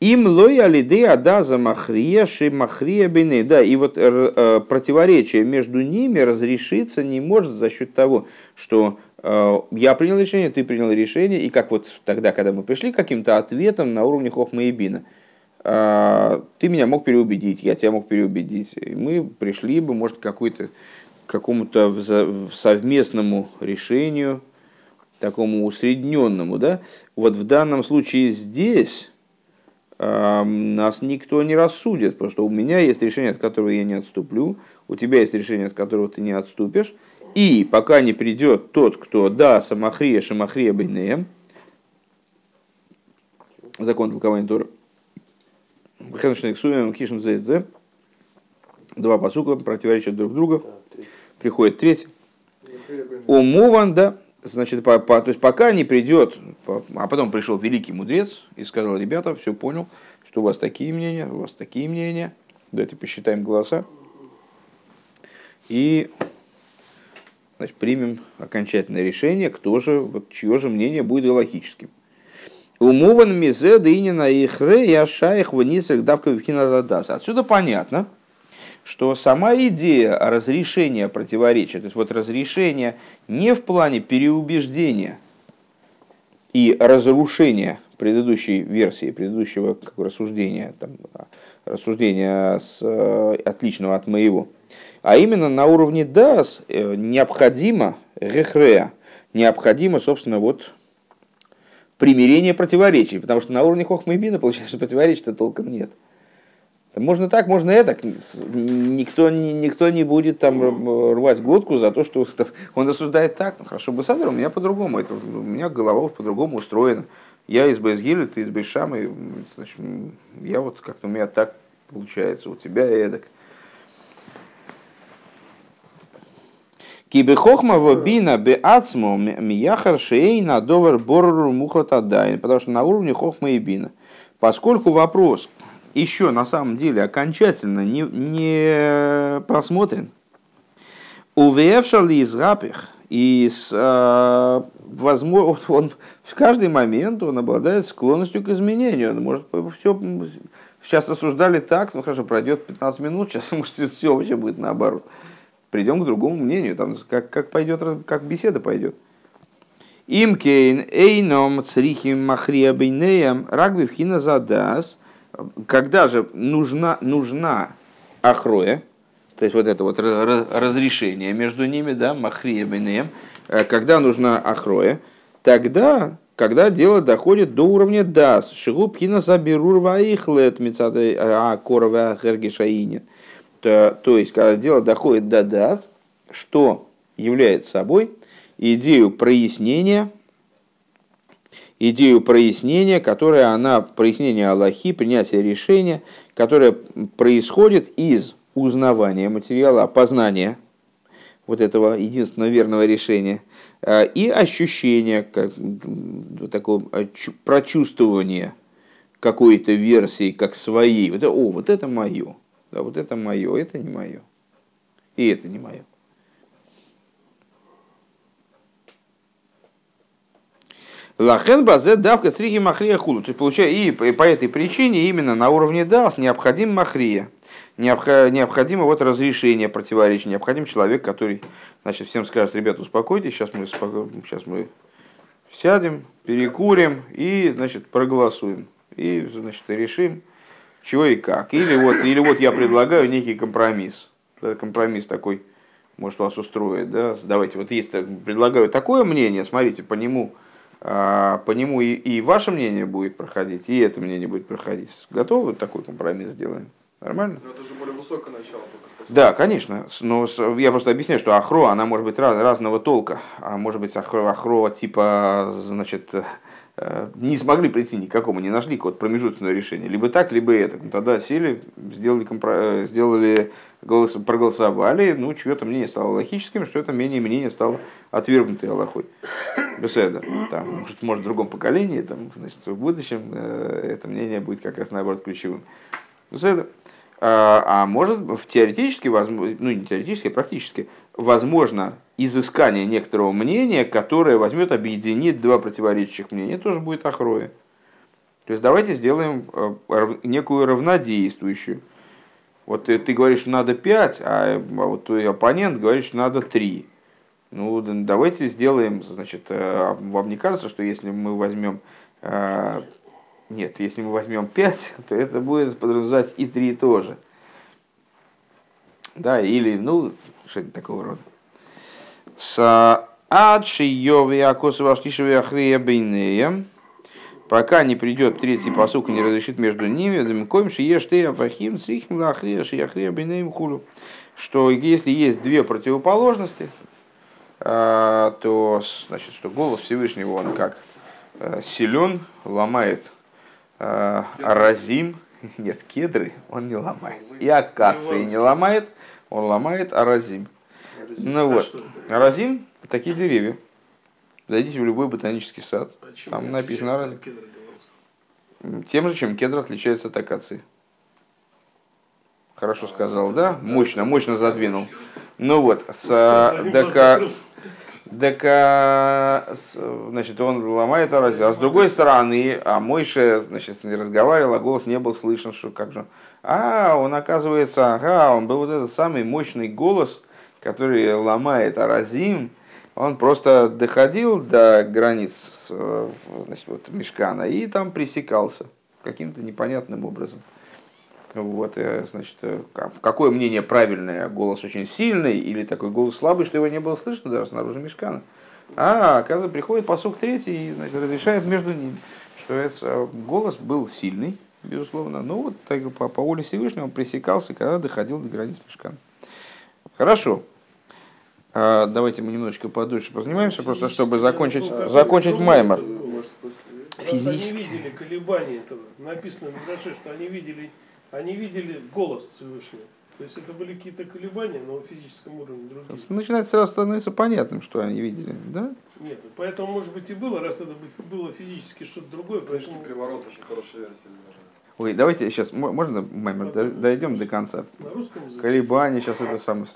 Им лой алиды адаза махрия ши махрия бины. Да, и вот э, э, противоречие между ними разрешиться не может за счет того, что я принял решение, ты принял решение, и как вот тогда, когда мы пришли к каким-то ответам на уровне Хохма и Бина, э, ты меня мог переубедить, я тебя мог переубедить. И мы пришли бы, может, к какой-то какому-то совместному решению, такому усредненному, да, вот в данном случае здесь а, нас никто не рассудит, потому что у меня есть решение, от которого я не отступлю, у тебя есть решение, от которого ты не отступишь, и пока не придет тот, кто да, самахрия, шамахрия бейнеем, закон толкования Тора, Хеншнексуем, Кишем Зейдзе, два посука противоречат друг другу, приходит третий. Умован, да, значит, по, по, то есть пока не придет, по, а потом пришел великий мудрец и сказал, ребята, все понял, что у вас такие мнения, у вас такие мнения, давайте посчитаем голоса и значит, примем окончательное решение, кто же, вот, чье же мнение будет логическим. Умован мизе дынина ихре я шаих вниз давка вхинададас. Отсюда понятно, что сама идея разрешения противоречия, то есть вот разрешение не в плане переубеждения и разрушения предыдущей версии, предыдущего как рассуждения, там, рассуждения с, э, отличного от моего, а именно на уровне дас э, необходимо рехрея, необходимо, собственно, вот примирение противоречий, потому что на уровне хохма и бина, получается, противоречий-то толком нет. Можно так, можно это. Никто, никто не будет там рвать глотку за то, что он рассуждает так. Ну, хорошо, бы Садр, у меня по-другому. Это, у меня голова по-другому устроена. Я из Бейсгиля, ты из Бейшамы. Я вот как-то у меня так получается, у тебя эдак. Кибехохма вобина беацмо мияхар шейна довар борру мухлатадайн. Потому что на уровне хохма и бина. Поскольку вопрос, еще на самом деле окончательно не, не просмотрен. Увевшали из рапих, и с, э, возможно, он в каждый момент он обладает склонностью к изменению. Он может все, сейчас рассуждали так, ну хорошо, пройдет 15 минут, сейчас может все вообще будет наоборот. Придем к другому мнению, там, как, как, пойдет, как беседа пойдет. Имкейн эйном црихим махрия бейнеям рагбивхина задас – когда же нужна, нужна ахроя, то есть вот это вот разрешение между ними, да, махрия э, когда нужна ахроя, тогда, когда дело доходит до уровня дас, шигуб хина заберур ваихлет мецады а корова хергишаинин. То, то есть, когда дело доходит до дас, что является собой идею прояснения идею прояснения, которая она, прояснение Аллахи, принятие решения, которое происходит из узнавания материала, познания вот этого единственного верного решения э, и ощущения, как, такого прочувствования какой-то версии как своей. Вот, о, вот это мое, да, вот это мое, это не мое, и это не мое. Лахен базе давка срихи махрия хулу. То есть, получается, и по этой причине именно на уровне дас необходим махрия. Необходимо вот разрешение противоречия. Необходим человек, который значит, всем скажет, ребята, успокойтесь, сейчас мы, сейчас мы сядем, перекурим и значит, проголосуем. И значит, решим, чего и как. Или вот, или вот я предлагаю некий компромисс. Компромисс такой, может, вас устроит. Да? Давайте, вот есть, предлагаю такое мнение, смотрите, по нему а, по нему и, и ваше мнение будет проходить, и это мнение будет проходить. Готовы такой компромисс сделаем? Нормально? Но это же более высокое начало. Да, конечно. Но я просто объясняю, что ахро, она может быть раз, разного толка. А может быть ахро, ахро типа, значит, э, не смогли прийти ни к какому, не нашли какого-то промежуточного решения. Либо так, либо это. Ну, тогда сели, сделали, компро... Э, сделали голос... проголосовали, ну, чье-то мнение стало логическим, что это мнение мнение стало отвергнутой Аллахой. Беседа. Там, может, может, в другом поколении, там, значит, в будущем э, это мнение будет как раз наоборот ключевым. Беседа. А, а может, в теоретически, возможно, ну не теоретически, а практически, возможно изыскание некоторого мнения, которое возьмет, объединит два противоречащих мнения, тоже будет охроя. То есть давайте сделаем э, некую равнодействующую. Вот ты, ты говоришь, надо 5, а, а вот твой оппонент говорит, что надо 3. Ну, давайте сделаем, значит, э, вам не кажется, что если мы возьмем, э, нет, если мы возьмем 5, то это будет подразумевать и 3 тоже. Да, или, ну, что-нибудь такого рода. С адши йови акосу ваштишеви ахрия бейнеем, пока не придет третий посук и не разрешит между ними, дамикоим шиеш ты афахим црихим лахрия шияхрия бинеем хулю. Что если есть две противоположности, а, то значит, что голос Всевышнего, он как э, силен, ломает аразим, нет, кедры он не ломает, и акации не ломает, он ломает аразим. Ну А вот, аразим – такие деревья. Зайдите в любой ботанический сад, А там написано аразим. Тем же, чем кедр отличается от акации. Хорошо сказал, да? Мощно, мощно задвинул. Ну вот, с, так, а, закрылся. Так, а, значит, он ломает аразим. А с другой стороны, а Мойше, значит, с ней разговаривал, а голос не был слышен, что как же. А, он оказывается, ага, он был вот этот самый мощный голос, который ломает аразим, он просто доходил до границ э, значит, вот, мешкана и там пресекался каким-то непонятным образом. Вот, э, значит, э, ка- какое мнение правильное? Голос очень сильный или такой голос слабый, что его не было слышно даже снаружи мешкана? А, оказывается, приходит посук третий и значит, разрешает между ними, что это, э, голос был сильный, безусловно, но вот так, по, по воле Всевышнего он пресекался, когда доходил до границ мешкана. Хорошо. А, давайте мы немножечко подольше позанимаемся, просто чтобы закончить, Ну, закончить после- Раз Физически. Они видели колебания этого. Написано в что они видели, они видели голос Всевышнего. То есть это были какие-то колебания, но на физическом уровне другие. Начинает сразу становиться понятным, что они видели, да? Нет, поэтому, может быть, и было, раз это бы было физически что-то другое, поэтому «Приворот» очень хорошая версия. Ой, давайте сейчас, мо- можно, Маймер, до- дойдем до конца. на русском языке. Колебания, сейчас это самое.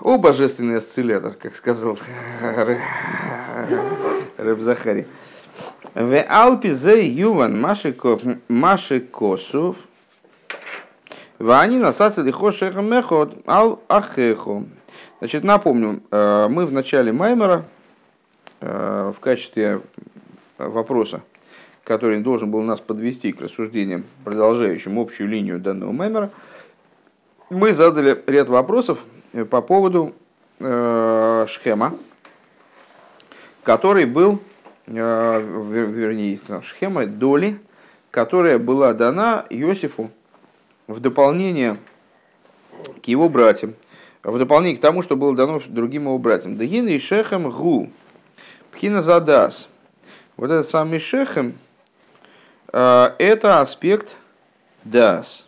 О, божественный осциллятор, как сказал Рэб Захари. В Алпе зе юван маши косов. Вани насасили хошеха мехот ал ахехо. Значит, напомню, э, мы в начале Маймера э, в качестве вопроса, который должен был нас подвести к рассуждениям, продолжающим общую линию данного Маймера, мы задали ряд вопросов э, по поводу Шхема, который был, вернее, там, Шхема доли, которая была дана Иосифу в дополнение к его братьям, в дополнение к тому, что было дано другим его братьям. Дагин и Шехем Гу, Пхина Задас. Вот этот самый Шехем, э, это аспект Дас.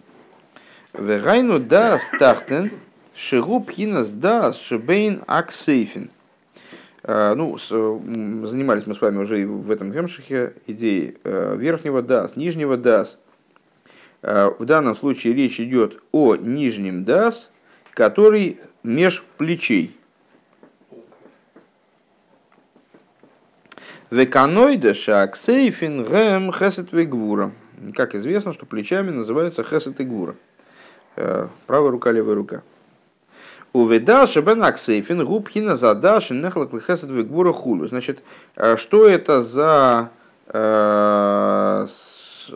Вегайну Дас Тахтен, Шигу Пхинас Дас Шебейн Аксейфин. Э, Ну, с- м, занимались мы с вами уже и в этом гемшихе идеей э, верхнего дас, нижнего дас. Э, В данном случае речь идет о нижнем дас, который меж плечей. Веканоида шаксейфин гэм хесет вегвура. Как известно, что плечами называются хесет и гвура. Э, Правая рука, левая рука. Увидал шебен аксейфин губхина задаш нехлак хесет вегвура хулю. Значит, э, что это за э,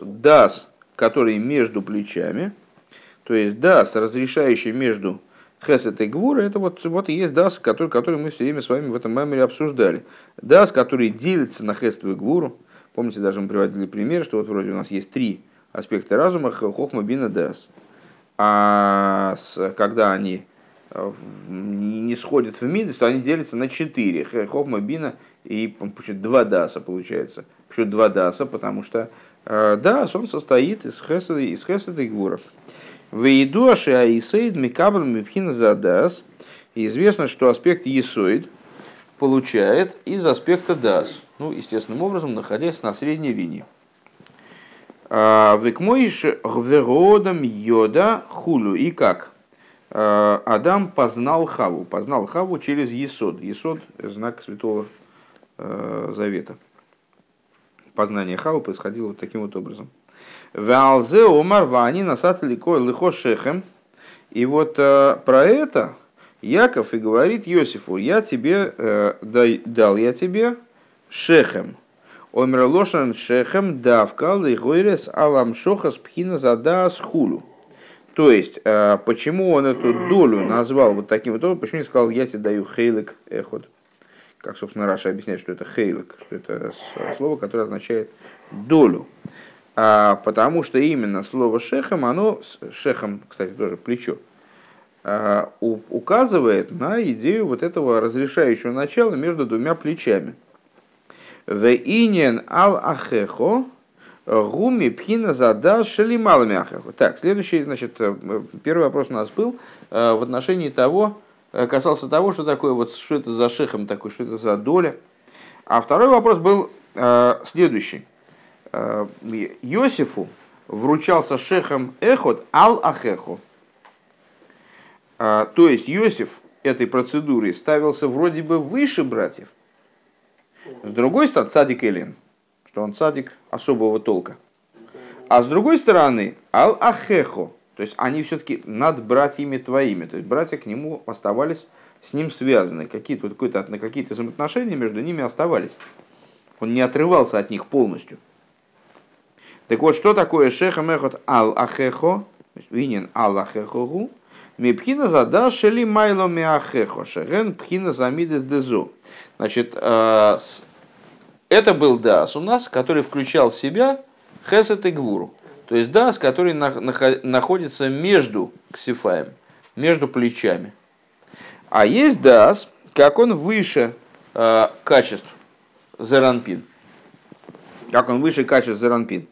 дас, который между плечами? То есть дас, разрешающий между хесет и гвура, это вот, вот и есть дас, который, который мы все время с вами в этом меморе обсуждали. Дас, который делится на хесед и гвуру. Помните, даже мы приводили пример, что вот вроде у нас есть три аспекта разума, хохма, бина, дас. А с- когда они не сходят в мидос, то они делятся на четыре. Хохма, бина и два даса получается. Почему два даса? Потому что э, дас, он состоит из хеседа, из хеседа и гвура. וידוע שהיסוד מקבל מבחינת הדעת. Известно, что аспект есоид получает из аспекта дас. Ну, естественным образом, находясь на средней линии. А, Векмоиш гверодом йода хулю. И как? А, Адам познал Хаву. Познал Хаву через Есод. Есод – знак Святого э, Завета. Познание Хаву происходило вот таким вот образом. Валзе омар вани насат лихо лихо шехем. И вот э, про это Яков и говорит Иосифу, я тебе э, дал я тебе шехем. Омер лошан шехем давка лихойрес алам шохас пхина задас хулю. То есть, э, почему он эту долю назвал вот таким вот почему не сказал, я тебе даю хейлек эхот, как, собственно, Раша объясняет, что это хейлок, что это слово, которое означает долю. А, потому что именно слово шехом, оно, шехом, кстати, тоже плечо, а, у, указывает на идею вот этого разрешающего начала между двумя плечами. Иньян ал ахехо гуми пхина задал шалималами ахехо. Так, следующий, значит, э, первый вопрос у нас был э, в отношении того, э, касался того, что такое, вот, что это за шехом такой, что это за доля. А второй вопрос был следующий. Йосифу вручался шехом эхот ал ахехо. То есть Йосиф этой процедурой ставился вроде бы выше братьев, с другой стороны, цадик Элин, что он цадик особого толка. А с другой стороны, ал-ахехо, то есть они все-таки над братьями твоими, то есть братья к нему оставались с ним связаны, какие-то, какие-то, какие-то взаимоотношения между ними оставались. Он не отрывался от них полностью. Так вот, что такое шеха мехот ал-ахехо, винен ал-ахехогу, Мипхина зада шели майло миахехо, шерен пхина замидес дезу. Значит, э, это был дас у нас, который включал в себя хесет и гвуру. То есть дас, который находится между ксифаем, между плечами. А есть дас, как он выше э, качеств зеранпин. Как он выше качеств зеранпин.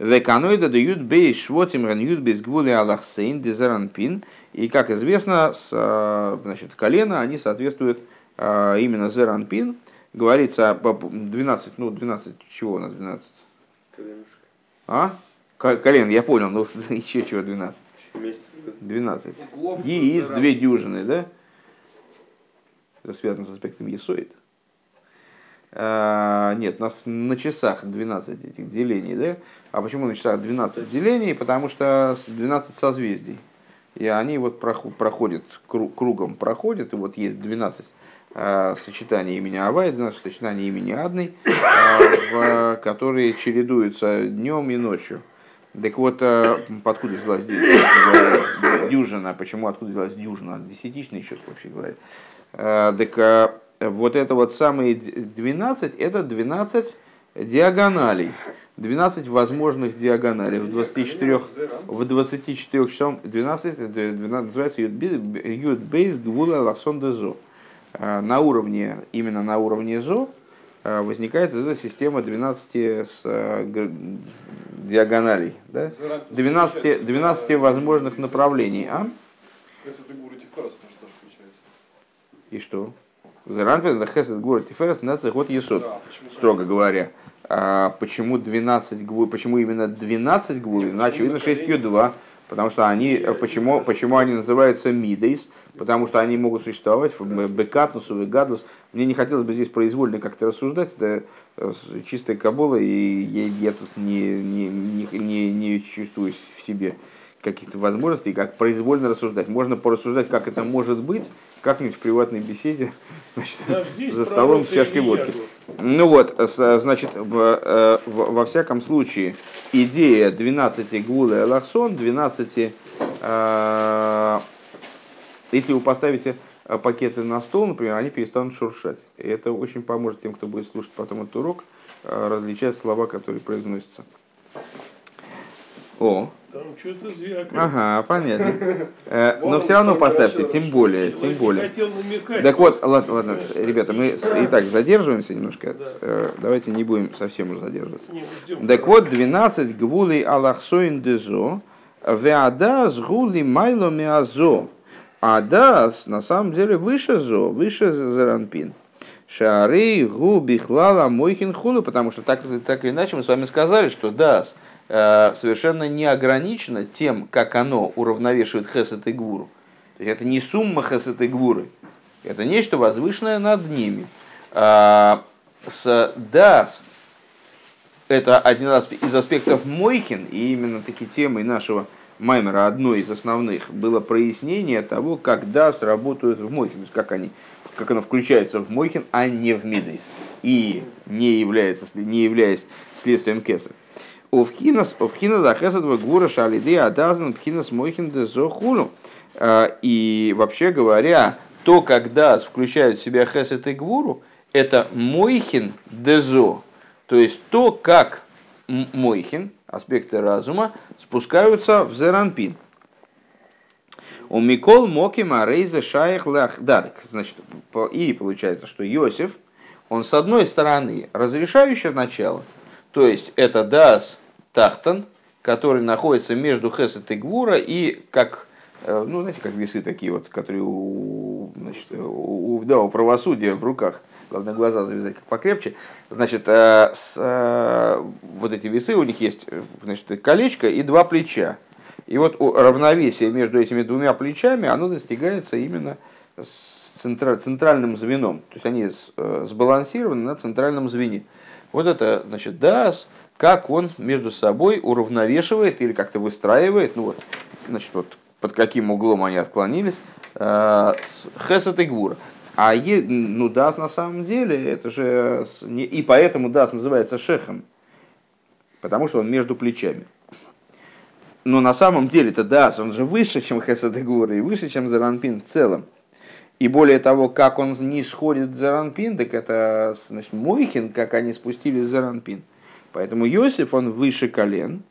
Веканоида дают бей швотим раньют без гвули аллахсейн дезеранпин. И, как известно, с, э, значит, колено, они соответствуют а, именно Зеранпин, говорится 12, ну 12, чего у нас 12? Коленушка. А? Колен, я понял, ну еще чего 12? 12. Яиц, две дюжины, да? Это связано с аспектом есоид. А, нет, у нас на часах 12 этих делений, да? А почему на часах 12 делений? Потому что 12 созвездий. И они вот проходят, кругом проходят, и вот есть 12 Э, сочетание имени Авай, 12 сочетание имени Адной, э, в, которые чередуются днем и ночью. Так вот, э, откуда взялась дюжина? Почему откуда взялась дюжина? Десятичный счет, вообще говоря. Так вот это вот самые 12, это 12 диагоналей. 12 возможных диагоналей в 24, в 24 часов 12, 12 называется Юд Бейс Гвула Ласон Дезо. Э, на уровне, именно на уровне ЗО э, возникает эта система 12 с э, диагоналей, да? 12, 12 возможных направлений. А? И что? Заранпин это хесед гура тиферес нацех вот есот, строго говоря. А почему 12 гву, почему именно 12 гву, иначе видно 6 ю 2 Потому что они, почему, почему они называются мидейс? Потому что они могут существовать в бекатнус, в гадус. Мне не хотелось бы здесь произвольно как-то рассуждать, это э, чистая кабола, и я, я тут не, не, не, не, не чувствую в себе каких-то возможностей, как произвольно рассуждать. Можно порассуждать, как это может быть, как-нибудь в приватной беседе, значит, за столом с чашкой водки. Ну вот, значит, э, во всяком случае, идея 12 гулы аллахсон, 12, э, если вы поставите э, пакеты на стол, например, они перестанут шуршать. И это очень поможет тем, кто будет слушать потом этот урок, э, различать слова, которые произносятся. О, там что-то звякает. Ага, понятно. Э, но все равно поставьте, тем более, тем более. Так вот, ладно, ладно, ребята, мы и так задерживаемся немножко. Э, давайте не будем совсем уже задерживаться. Так вот, 12 гвулей аллахсоин дезо, веадас гули майло миазо. Адас на самом деле выше зо, выше заранпин. Шары гу бихлала мойхин хулу, потому что так, так или иначе мы с вами сказали, что дас – совершенно не ограничено тем, как оно уравновешивает хесед и гвуру. То есть это не сумма хесед и гвуры, это нечто возвышенное над ними. А, с дас это один из аспектов Мойхин, и именно такие темы нашего Маймера, одной из основных, было прояснение того, как дас работают в Мойхин, как, они, как оно включается в Мойхин, а не в Мидейс, и не, является, не являясь следствием Кеса. Овхинас, овхинас ахесадва гура шалиды адазан пхинас мойхин зохулу. А, и вообще говоря, то, когда включают в себя хесед и гвуру, это Мойхин Дезо, то есть то, как Мойхин, аспекты разума, спускаются в Зеранпин. У Микол Мокима Рейза Шаях Лахдадк. Значит, и получается, что Иосиф, он с одной стороны разрешающее начало, то есть это Дас Тахтан, который находится между Хесет и Гвура, и как, э, ну, знаете, как весы такие вот, которые у, значит, у, да, у правосудия в руках, главное глаза завязать как покрепче, значит, э, с, э, вот эти весы, у них есть значит, колечко и два плеча. И вот равновесие между этими двумя плечами, оно достигается именно с центральным звеном. То есть они сбалансированы на центральном звене. Вот это, значит, дас, как он между собой уравновешивает или как-то выстраивает, ну вот, значит, вот под каким углом они отклонились, э, с Хесет и Гвура. А е, ну, Дас на самом деле, это же, и поэтому Дас называется Шехом, потому что он между плечами. Но на самом деле это Дас, он же выше, чем Хесет и Гвура, и выше, чем Заранпин в целом. И более того, как он не сходит в Заранпин, так это значит, Мойхин, как они спустились в Заранпин. Поэтому Йосиф, он выше колен,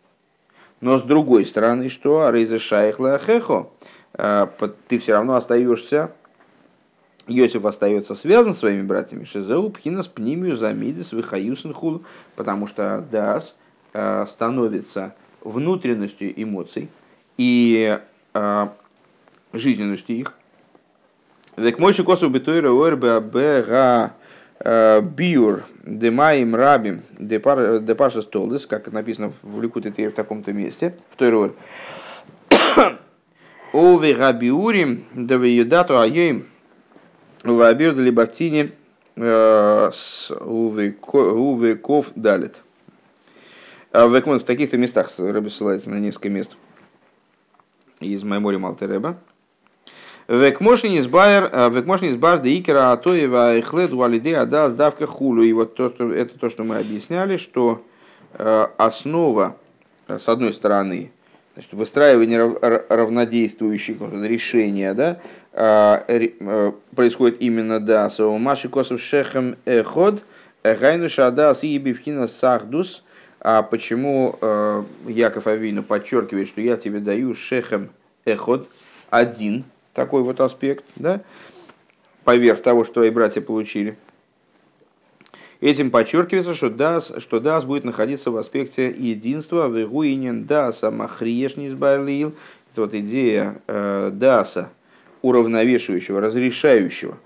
но с другой стороны, что? Арейза Шайхла Хехо, а, ты все равно остаешься, Йосиф остается связан с своими братьями, Шизеу, Пхинас, Пнимию, Замидис, Вихаюсен Хул, потому что Дас а, становится внутренностью эмоций и а, жизненностью их. Век мойши косу битуира уэрбе бега биур демаим рабим депаша столдес, как написано в Ликуте в таком-то месте, в той роли. Ове рабиурим давиюдату аеим вабир либартини уве ков далит. В таких-то местах Рэбе ссылается на несколько мест из Маймори Малтереба. Векмошнин избайер, э, векмошнин избар де икера атоева ихлед валиде ада сдавка хулю. И вот то, что, это то, что мы объясняли, что э, основа, э, с одной стороны, значит, выстраивание равнодействующих решения, да, происходит именно да, маши косов шехем эход, гайнуша адас и бивхина сахдус, а почему Яков Авину подчеркивает, что я тебе даю шехем эход, один, такой вот аспект, да, поверх того, что и братья получили. Этим подчеркивается, что дас, что дас будет находиться в аспекте единства, в игуинен даса махриешни избарлил. Это вот идея э, даса, уравновешивающего, разрешающего,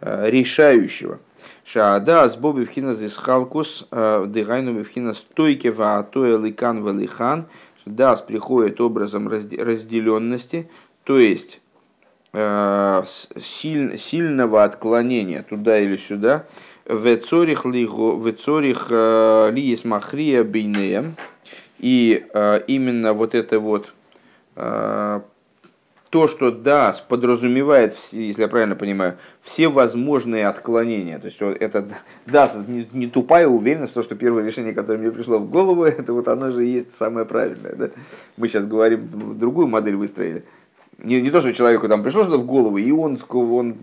э, решающего. Шаадас боби вхина здесь халкус, э, дыгайну вхина стойке ваатоя ликан валихан. Дас приходит образом разделенности, то есть силь, сильного отклонения туда или сюда, в цорих ли э, есть махрия бейнея, и э, именно вот это вот то, что ДАС подразумевает, если я правильно понимаю, все возможные отклонения. То есть это ДАС не, тупая уверенность, то, что первое решение, которое мне пришло в голову, это вот оно же и есть самое правильное. Да? Мы сейчас говорим, другую модель выстроили. Не, не то, что человеку там пришло что-то в голову, и он, он,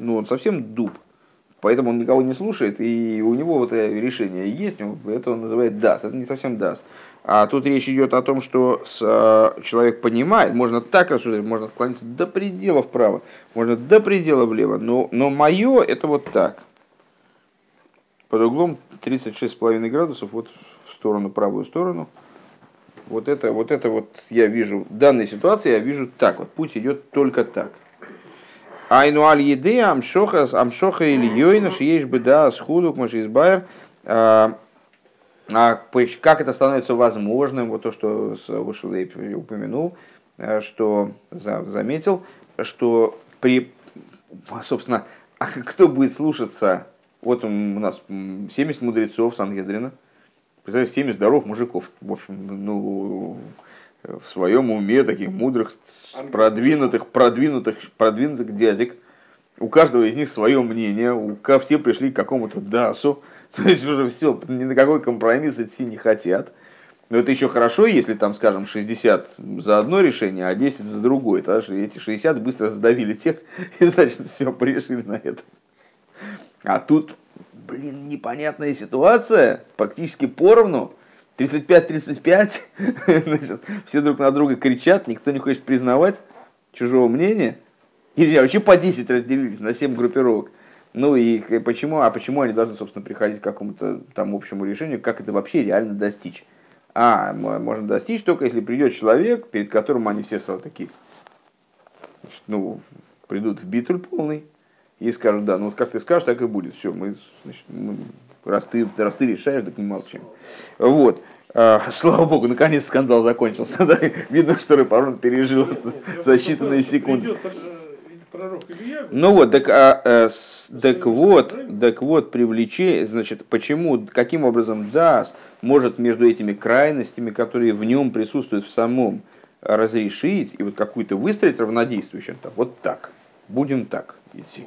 ну, он совсем дуб. Поэтому он никого не слушает, и у него вот это решение есть, это он называет даст, это не совсем даст. А тут речь идет о том, что с, а, человек понимает, можно так рассуждать, можно отклониться до предела вправо, можно до предела влево, но, но мое это вот так. Под углом 36,5 градусов, вот в сторону, правую сторону – вот это, вот это вот я вижу, в данной ситуации я вижу так, вот. Путь идет только так. Айну аль еды амшоха амшоха или йойна шиеш бы да схуду к избайр. А, а как это становится возможным, вот то, что Вышелей упомянул, а, что заметил, что при, собственно, кто будет слушаться, вот у нас 70 мудрецов Сангедрина, представляете, 70 здоровых мужиков, в общем, ну, в своем уме, таких мудрых, продвинутых, продвинутых, продвинутых дядек. У каждого из них свое мнение, у все пришли к какому-то дасу, то есть уже все, ни на какой компромисс идти не хотят. Но это еще хорошо, если там, скажем, 60 за одно решение, а 10 за другое. Тогда эти 60 быстро задавили тех, и значит, все, порешили на это. А тут, блин, непонятная ситуация, практически поровну. 35-35, значит, все друг на друга кричат, никто не хочет признавать чужого мнения. Или вообще по 10 разделились на 7 группировок. Ну и почему, а почему они должны, собственно, приходить к какому-то там общему решению, как это вообще реально достичь? А, можно достичь только если придет человек, перед которым они все сразу такие, ну, придут в битуль полный и скажут, да, ну вот как ты скажешь, так и будет. Все, мы, значит, мы, раз, ты, раз ты решаешь, так не молчим. Вот. А, слава богу, наконец скандал закончился. Да? Видно, что Рыпарон пережил нет, за считанные секунды. Илья. Ну вот, так, а, а, с, так вот, так вот, привлечение, значит, почему, каким образом Дас может между этими крайностями, которые в нем присутствуют в самом, разрешить и вот какую-то выстроить равнодействующим, вот так, будем так идти.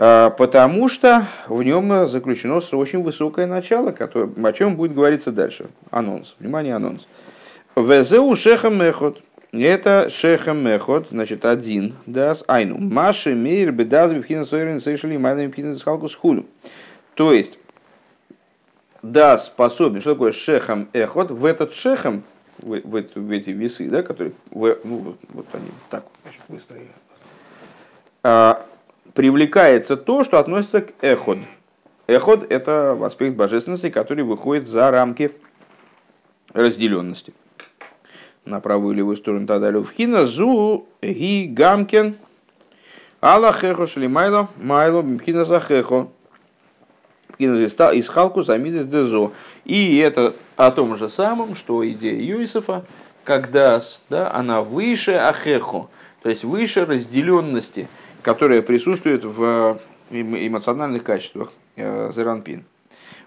А, потому что в нем заключено очень высокое начало, которое, о чем будет говориться дальше. Анонс. Внимание, анонс. Везеу шехам мехот. Это шехам мехот, значит, один, дас айну. Маши мейр бедаз бифхина сойрин сейшали майна бифхина схалку схулю. То есть, да, способен, что такое шехам эхот, в этот шехам, в, в, в эти весы, да, которые, в, ну, вот, вот они так значит, выстроили, а, привлекается то, что относится к эход. Эход – это аспект божественности, который выходит за рамки разделенности на правую и левую сторону Тадалю. Вхина зу ги гамкен Аллахехо шелимайло майло мхина захехо. Из халку замидес дезо. И это о том же самом, что идея Юисофа, когда да, она выше ахехо, то есть выше разделенности, которая присутствует в эмоциональных качествах э, Зеранпин.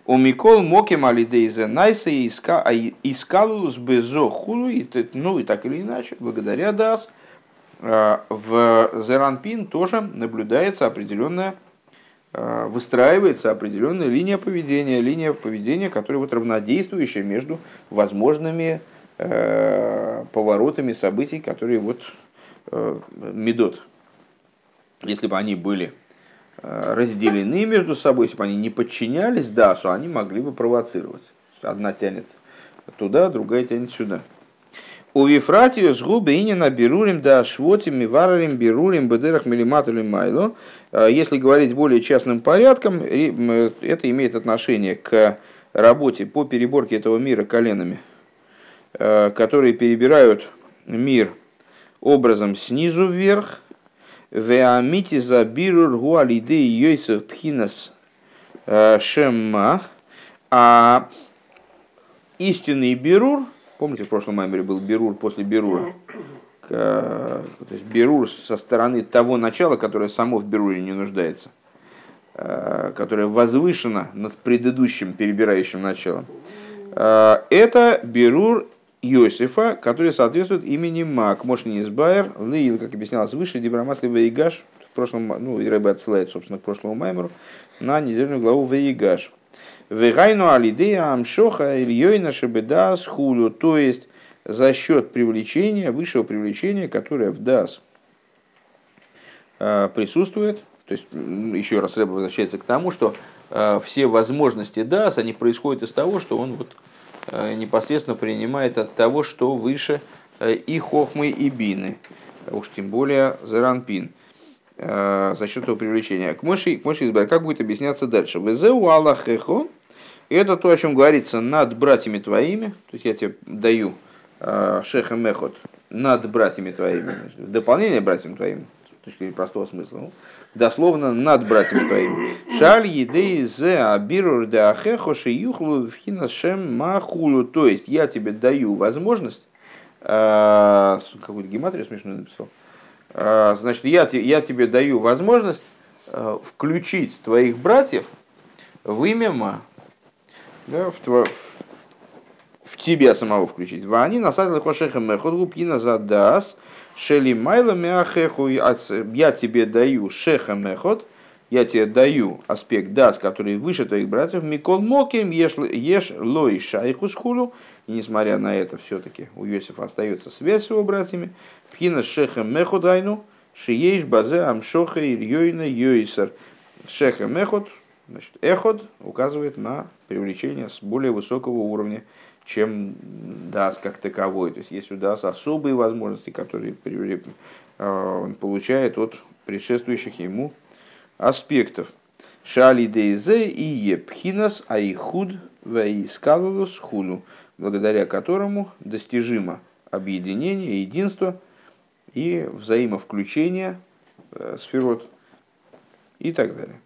У Микол Моким Алидейзе Найса искалус безо хулу, ну и так или иначе, благодаря Дас, э, в Зеранпин тоже наблюдается определенная, э, выстраивается определенная линия поведения, линия поведения, которая вот равнодействующая между возможными э, поворотами событий, которые вот медот, если бы они были Э, разделены между собой, если бы они не подчинялись Дасу, они могли бы провоцировать. Одна тянет туда, другая тянет сюда. У Вифратию с губы инина берурим да швотим и варарим берурим бедерах милиматулим майло. Э, если говорить более частным порядком, это имеет отношение к работе по переборке этого мира коленами, э, которые перебирают мир образом снизу вверх, Веамити за бирур гуалиды йойсов пхинас э, шемма. А истинный бирур, помните, в прошлом маймере был бирур после бирура, то есть бирур со стороны того начала, которое само в бируре не нуждается, э, которое возвышено над предыдущим перебирающим началом. Э, это бирур Йосифа, который соответствует имени Мак, Мошни Избайер, Лейл, как объяснялось выше, Дибрамат Вейгаш, в прошлом, ну, и Рэбе отсылает, собственно, к прошлому маймеру, на недельную главу Вейгаш. Вегайну алидея амшоха ильёйна шебеда схулю, то есть за счет привлечения, высшего привлечения, которое в дас э, присутствует, то есть еще раз Рэбе возвращается к тому, что э, все возможности дас, они происходят из того, что он вот непосредственно принимает от того, что выше э, и хохмы, и бины. Уж тем более заранпин э, за счет этого привлечения. К мыши, к мыши избавь. Как будет объясняться дальше? Везеу Аллахехо. Это то, о чем говорится над братьями твоими. То есть я тебе даю шеха мехот над братьями твоими. В дополнение братьям твоим. С точки зрения простого смысла. Дословно над братьями твоими. Шаль едей зе абирур де ахехо юхлу вхинашем махулу. То есть я тебе даю возможность, э, какую-то гематрию смешную написал, э, значит, я, я тебе даю возможность э, включить твоих братьев в имя Ма. Да, в, тво, в тебя самого включить. Вани насадили хошеха мехот губкина задас. Шели майла мяхеху, я тебе даю шеха мехот, я тебе даю аспект дас, который выше твоих братьев, микол моким ешь, лой шайху схулу, и несмотря на это, все-таки у Йосифа остается связь с его братьями, пхина шеха мехудайну, шиеш базе амшоха ильёйна йойсар. Шехем эхот, значит, эхот указывает на привлечение с более высокого уровня, чем дас как таковой. То есть есть у дас особые возможности, которые он получает от предшествующих ему аспектов. Шали дейзе и епхинас аихуд ваискалалус хуну, благодаря которому достижимо объединение, единство и взаимовключение э, сферот и так далее.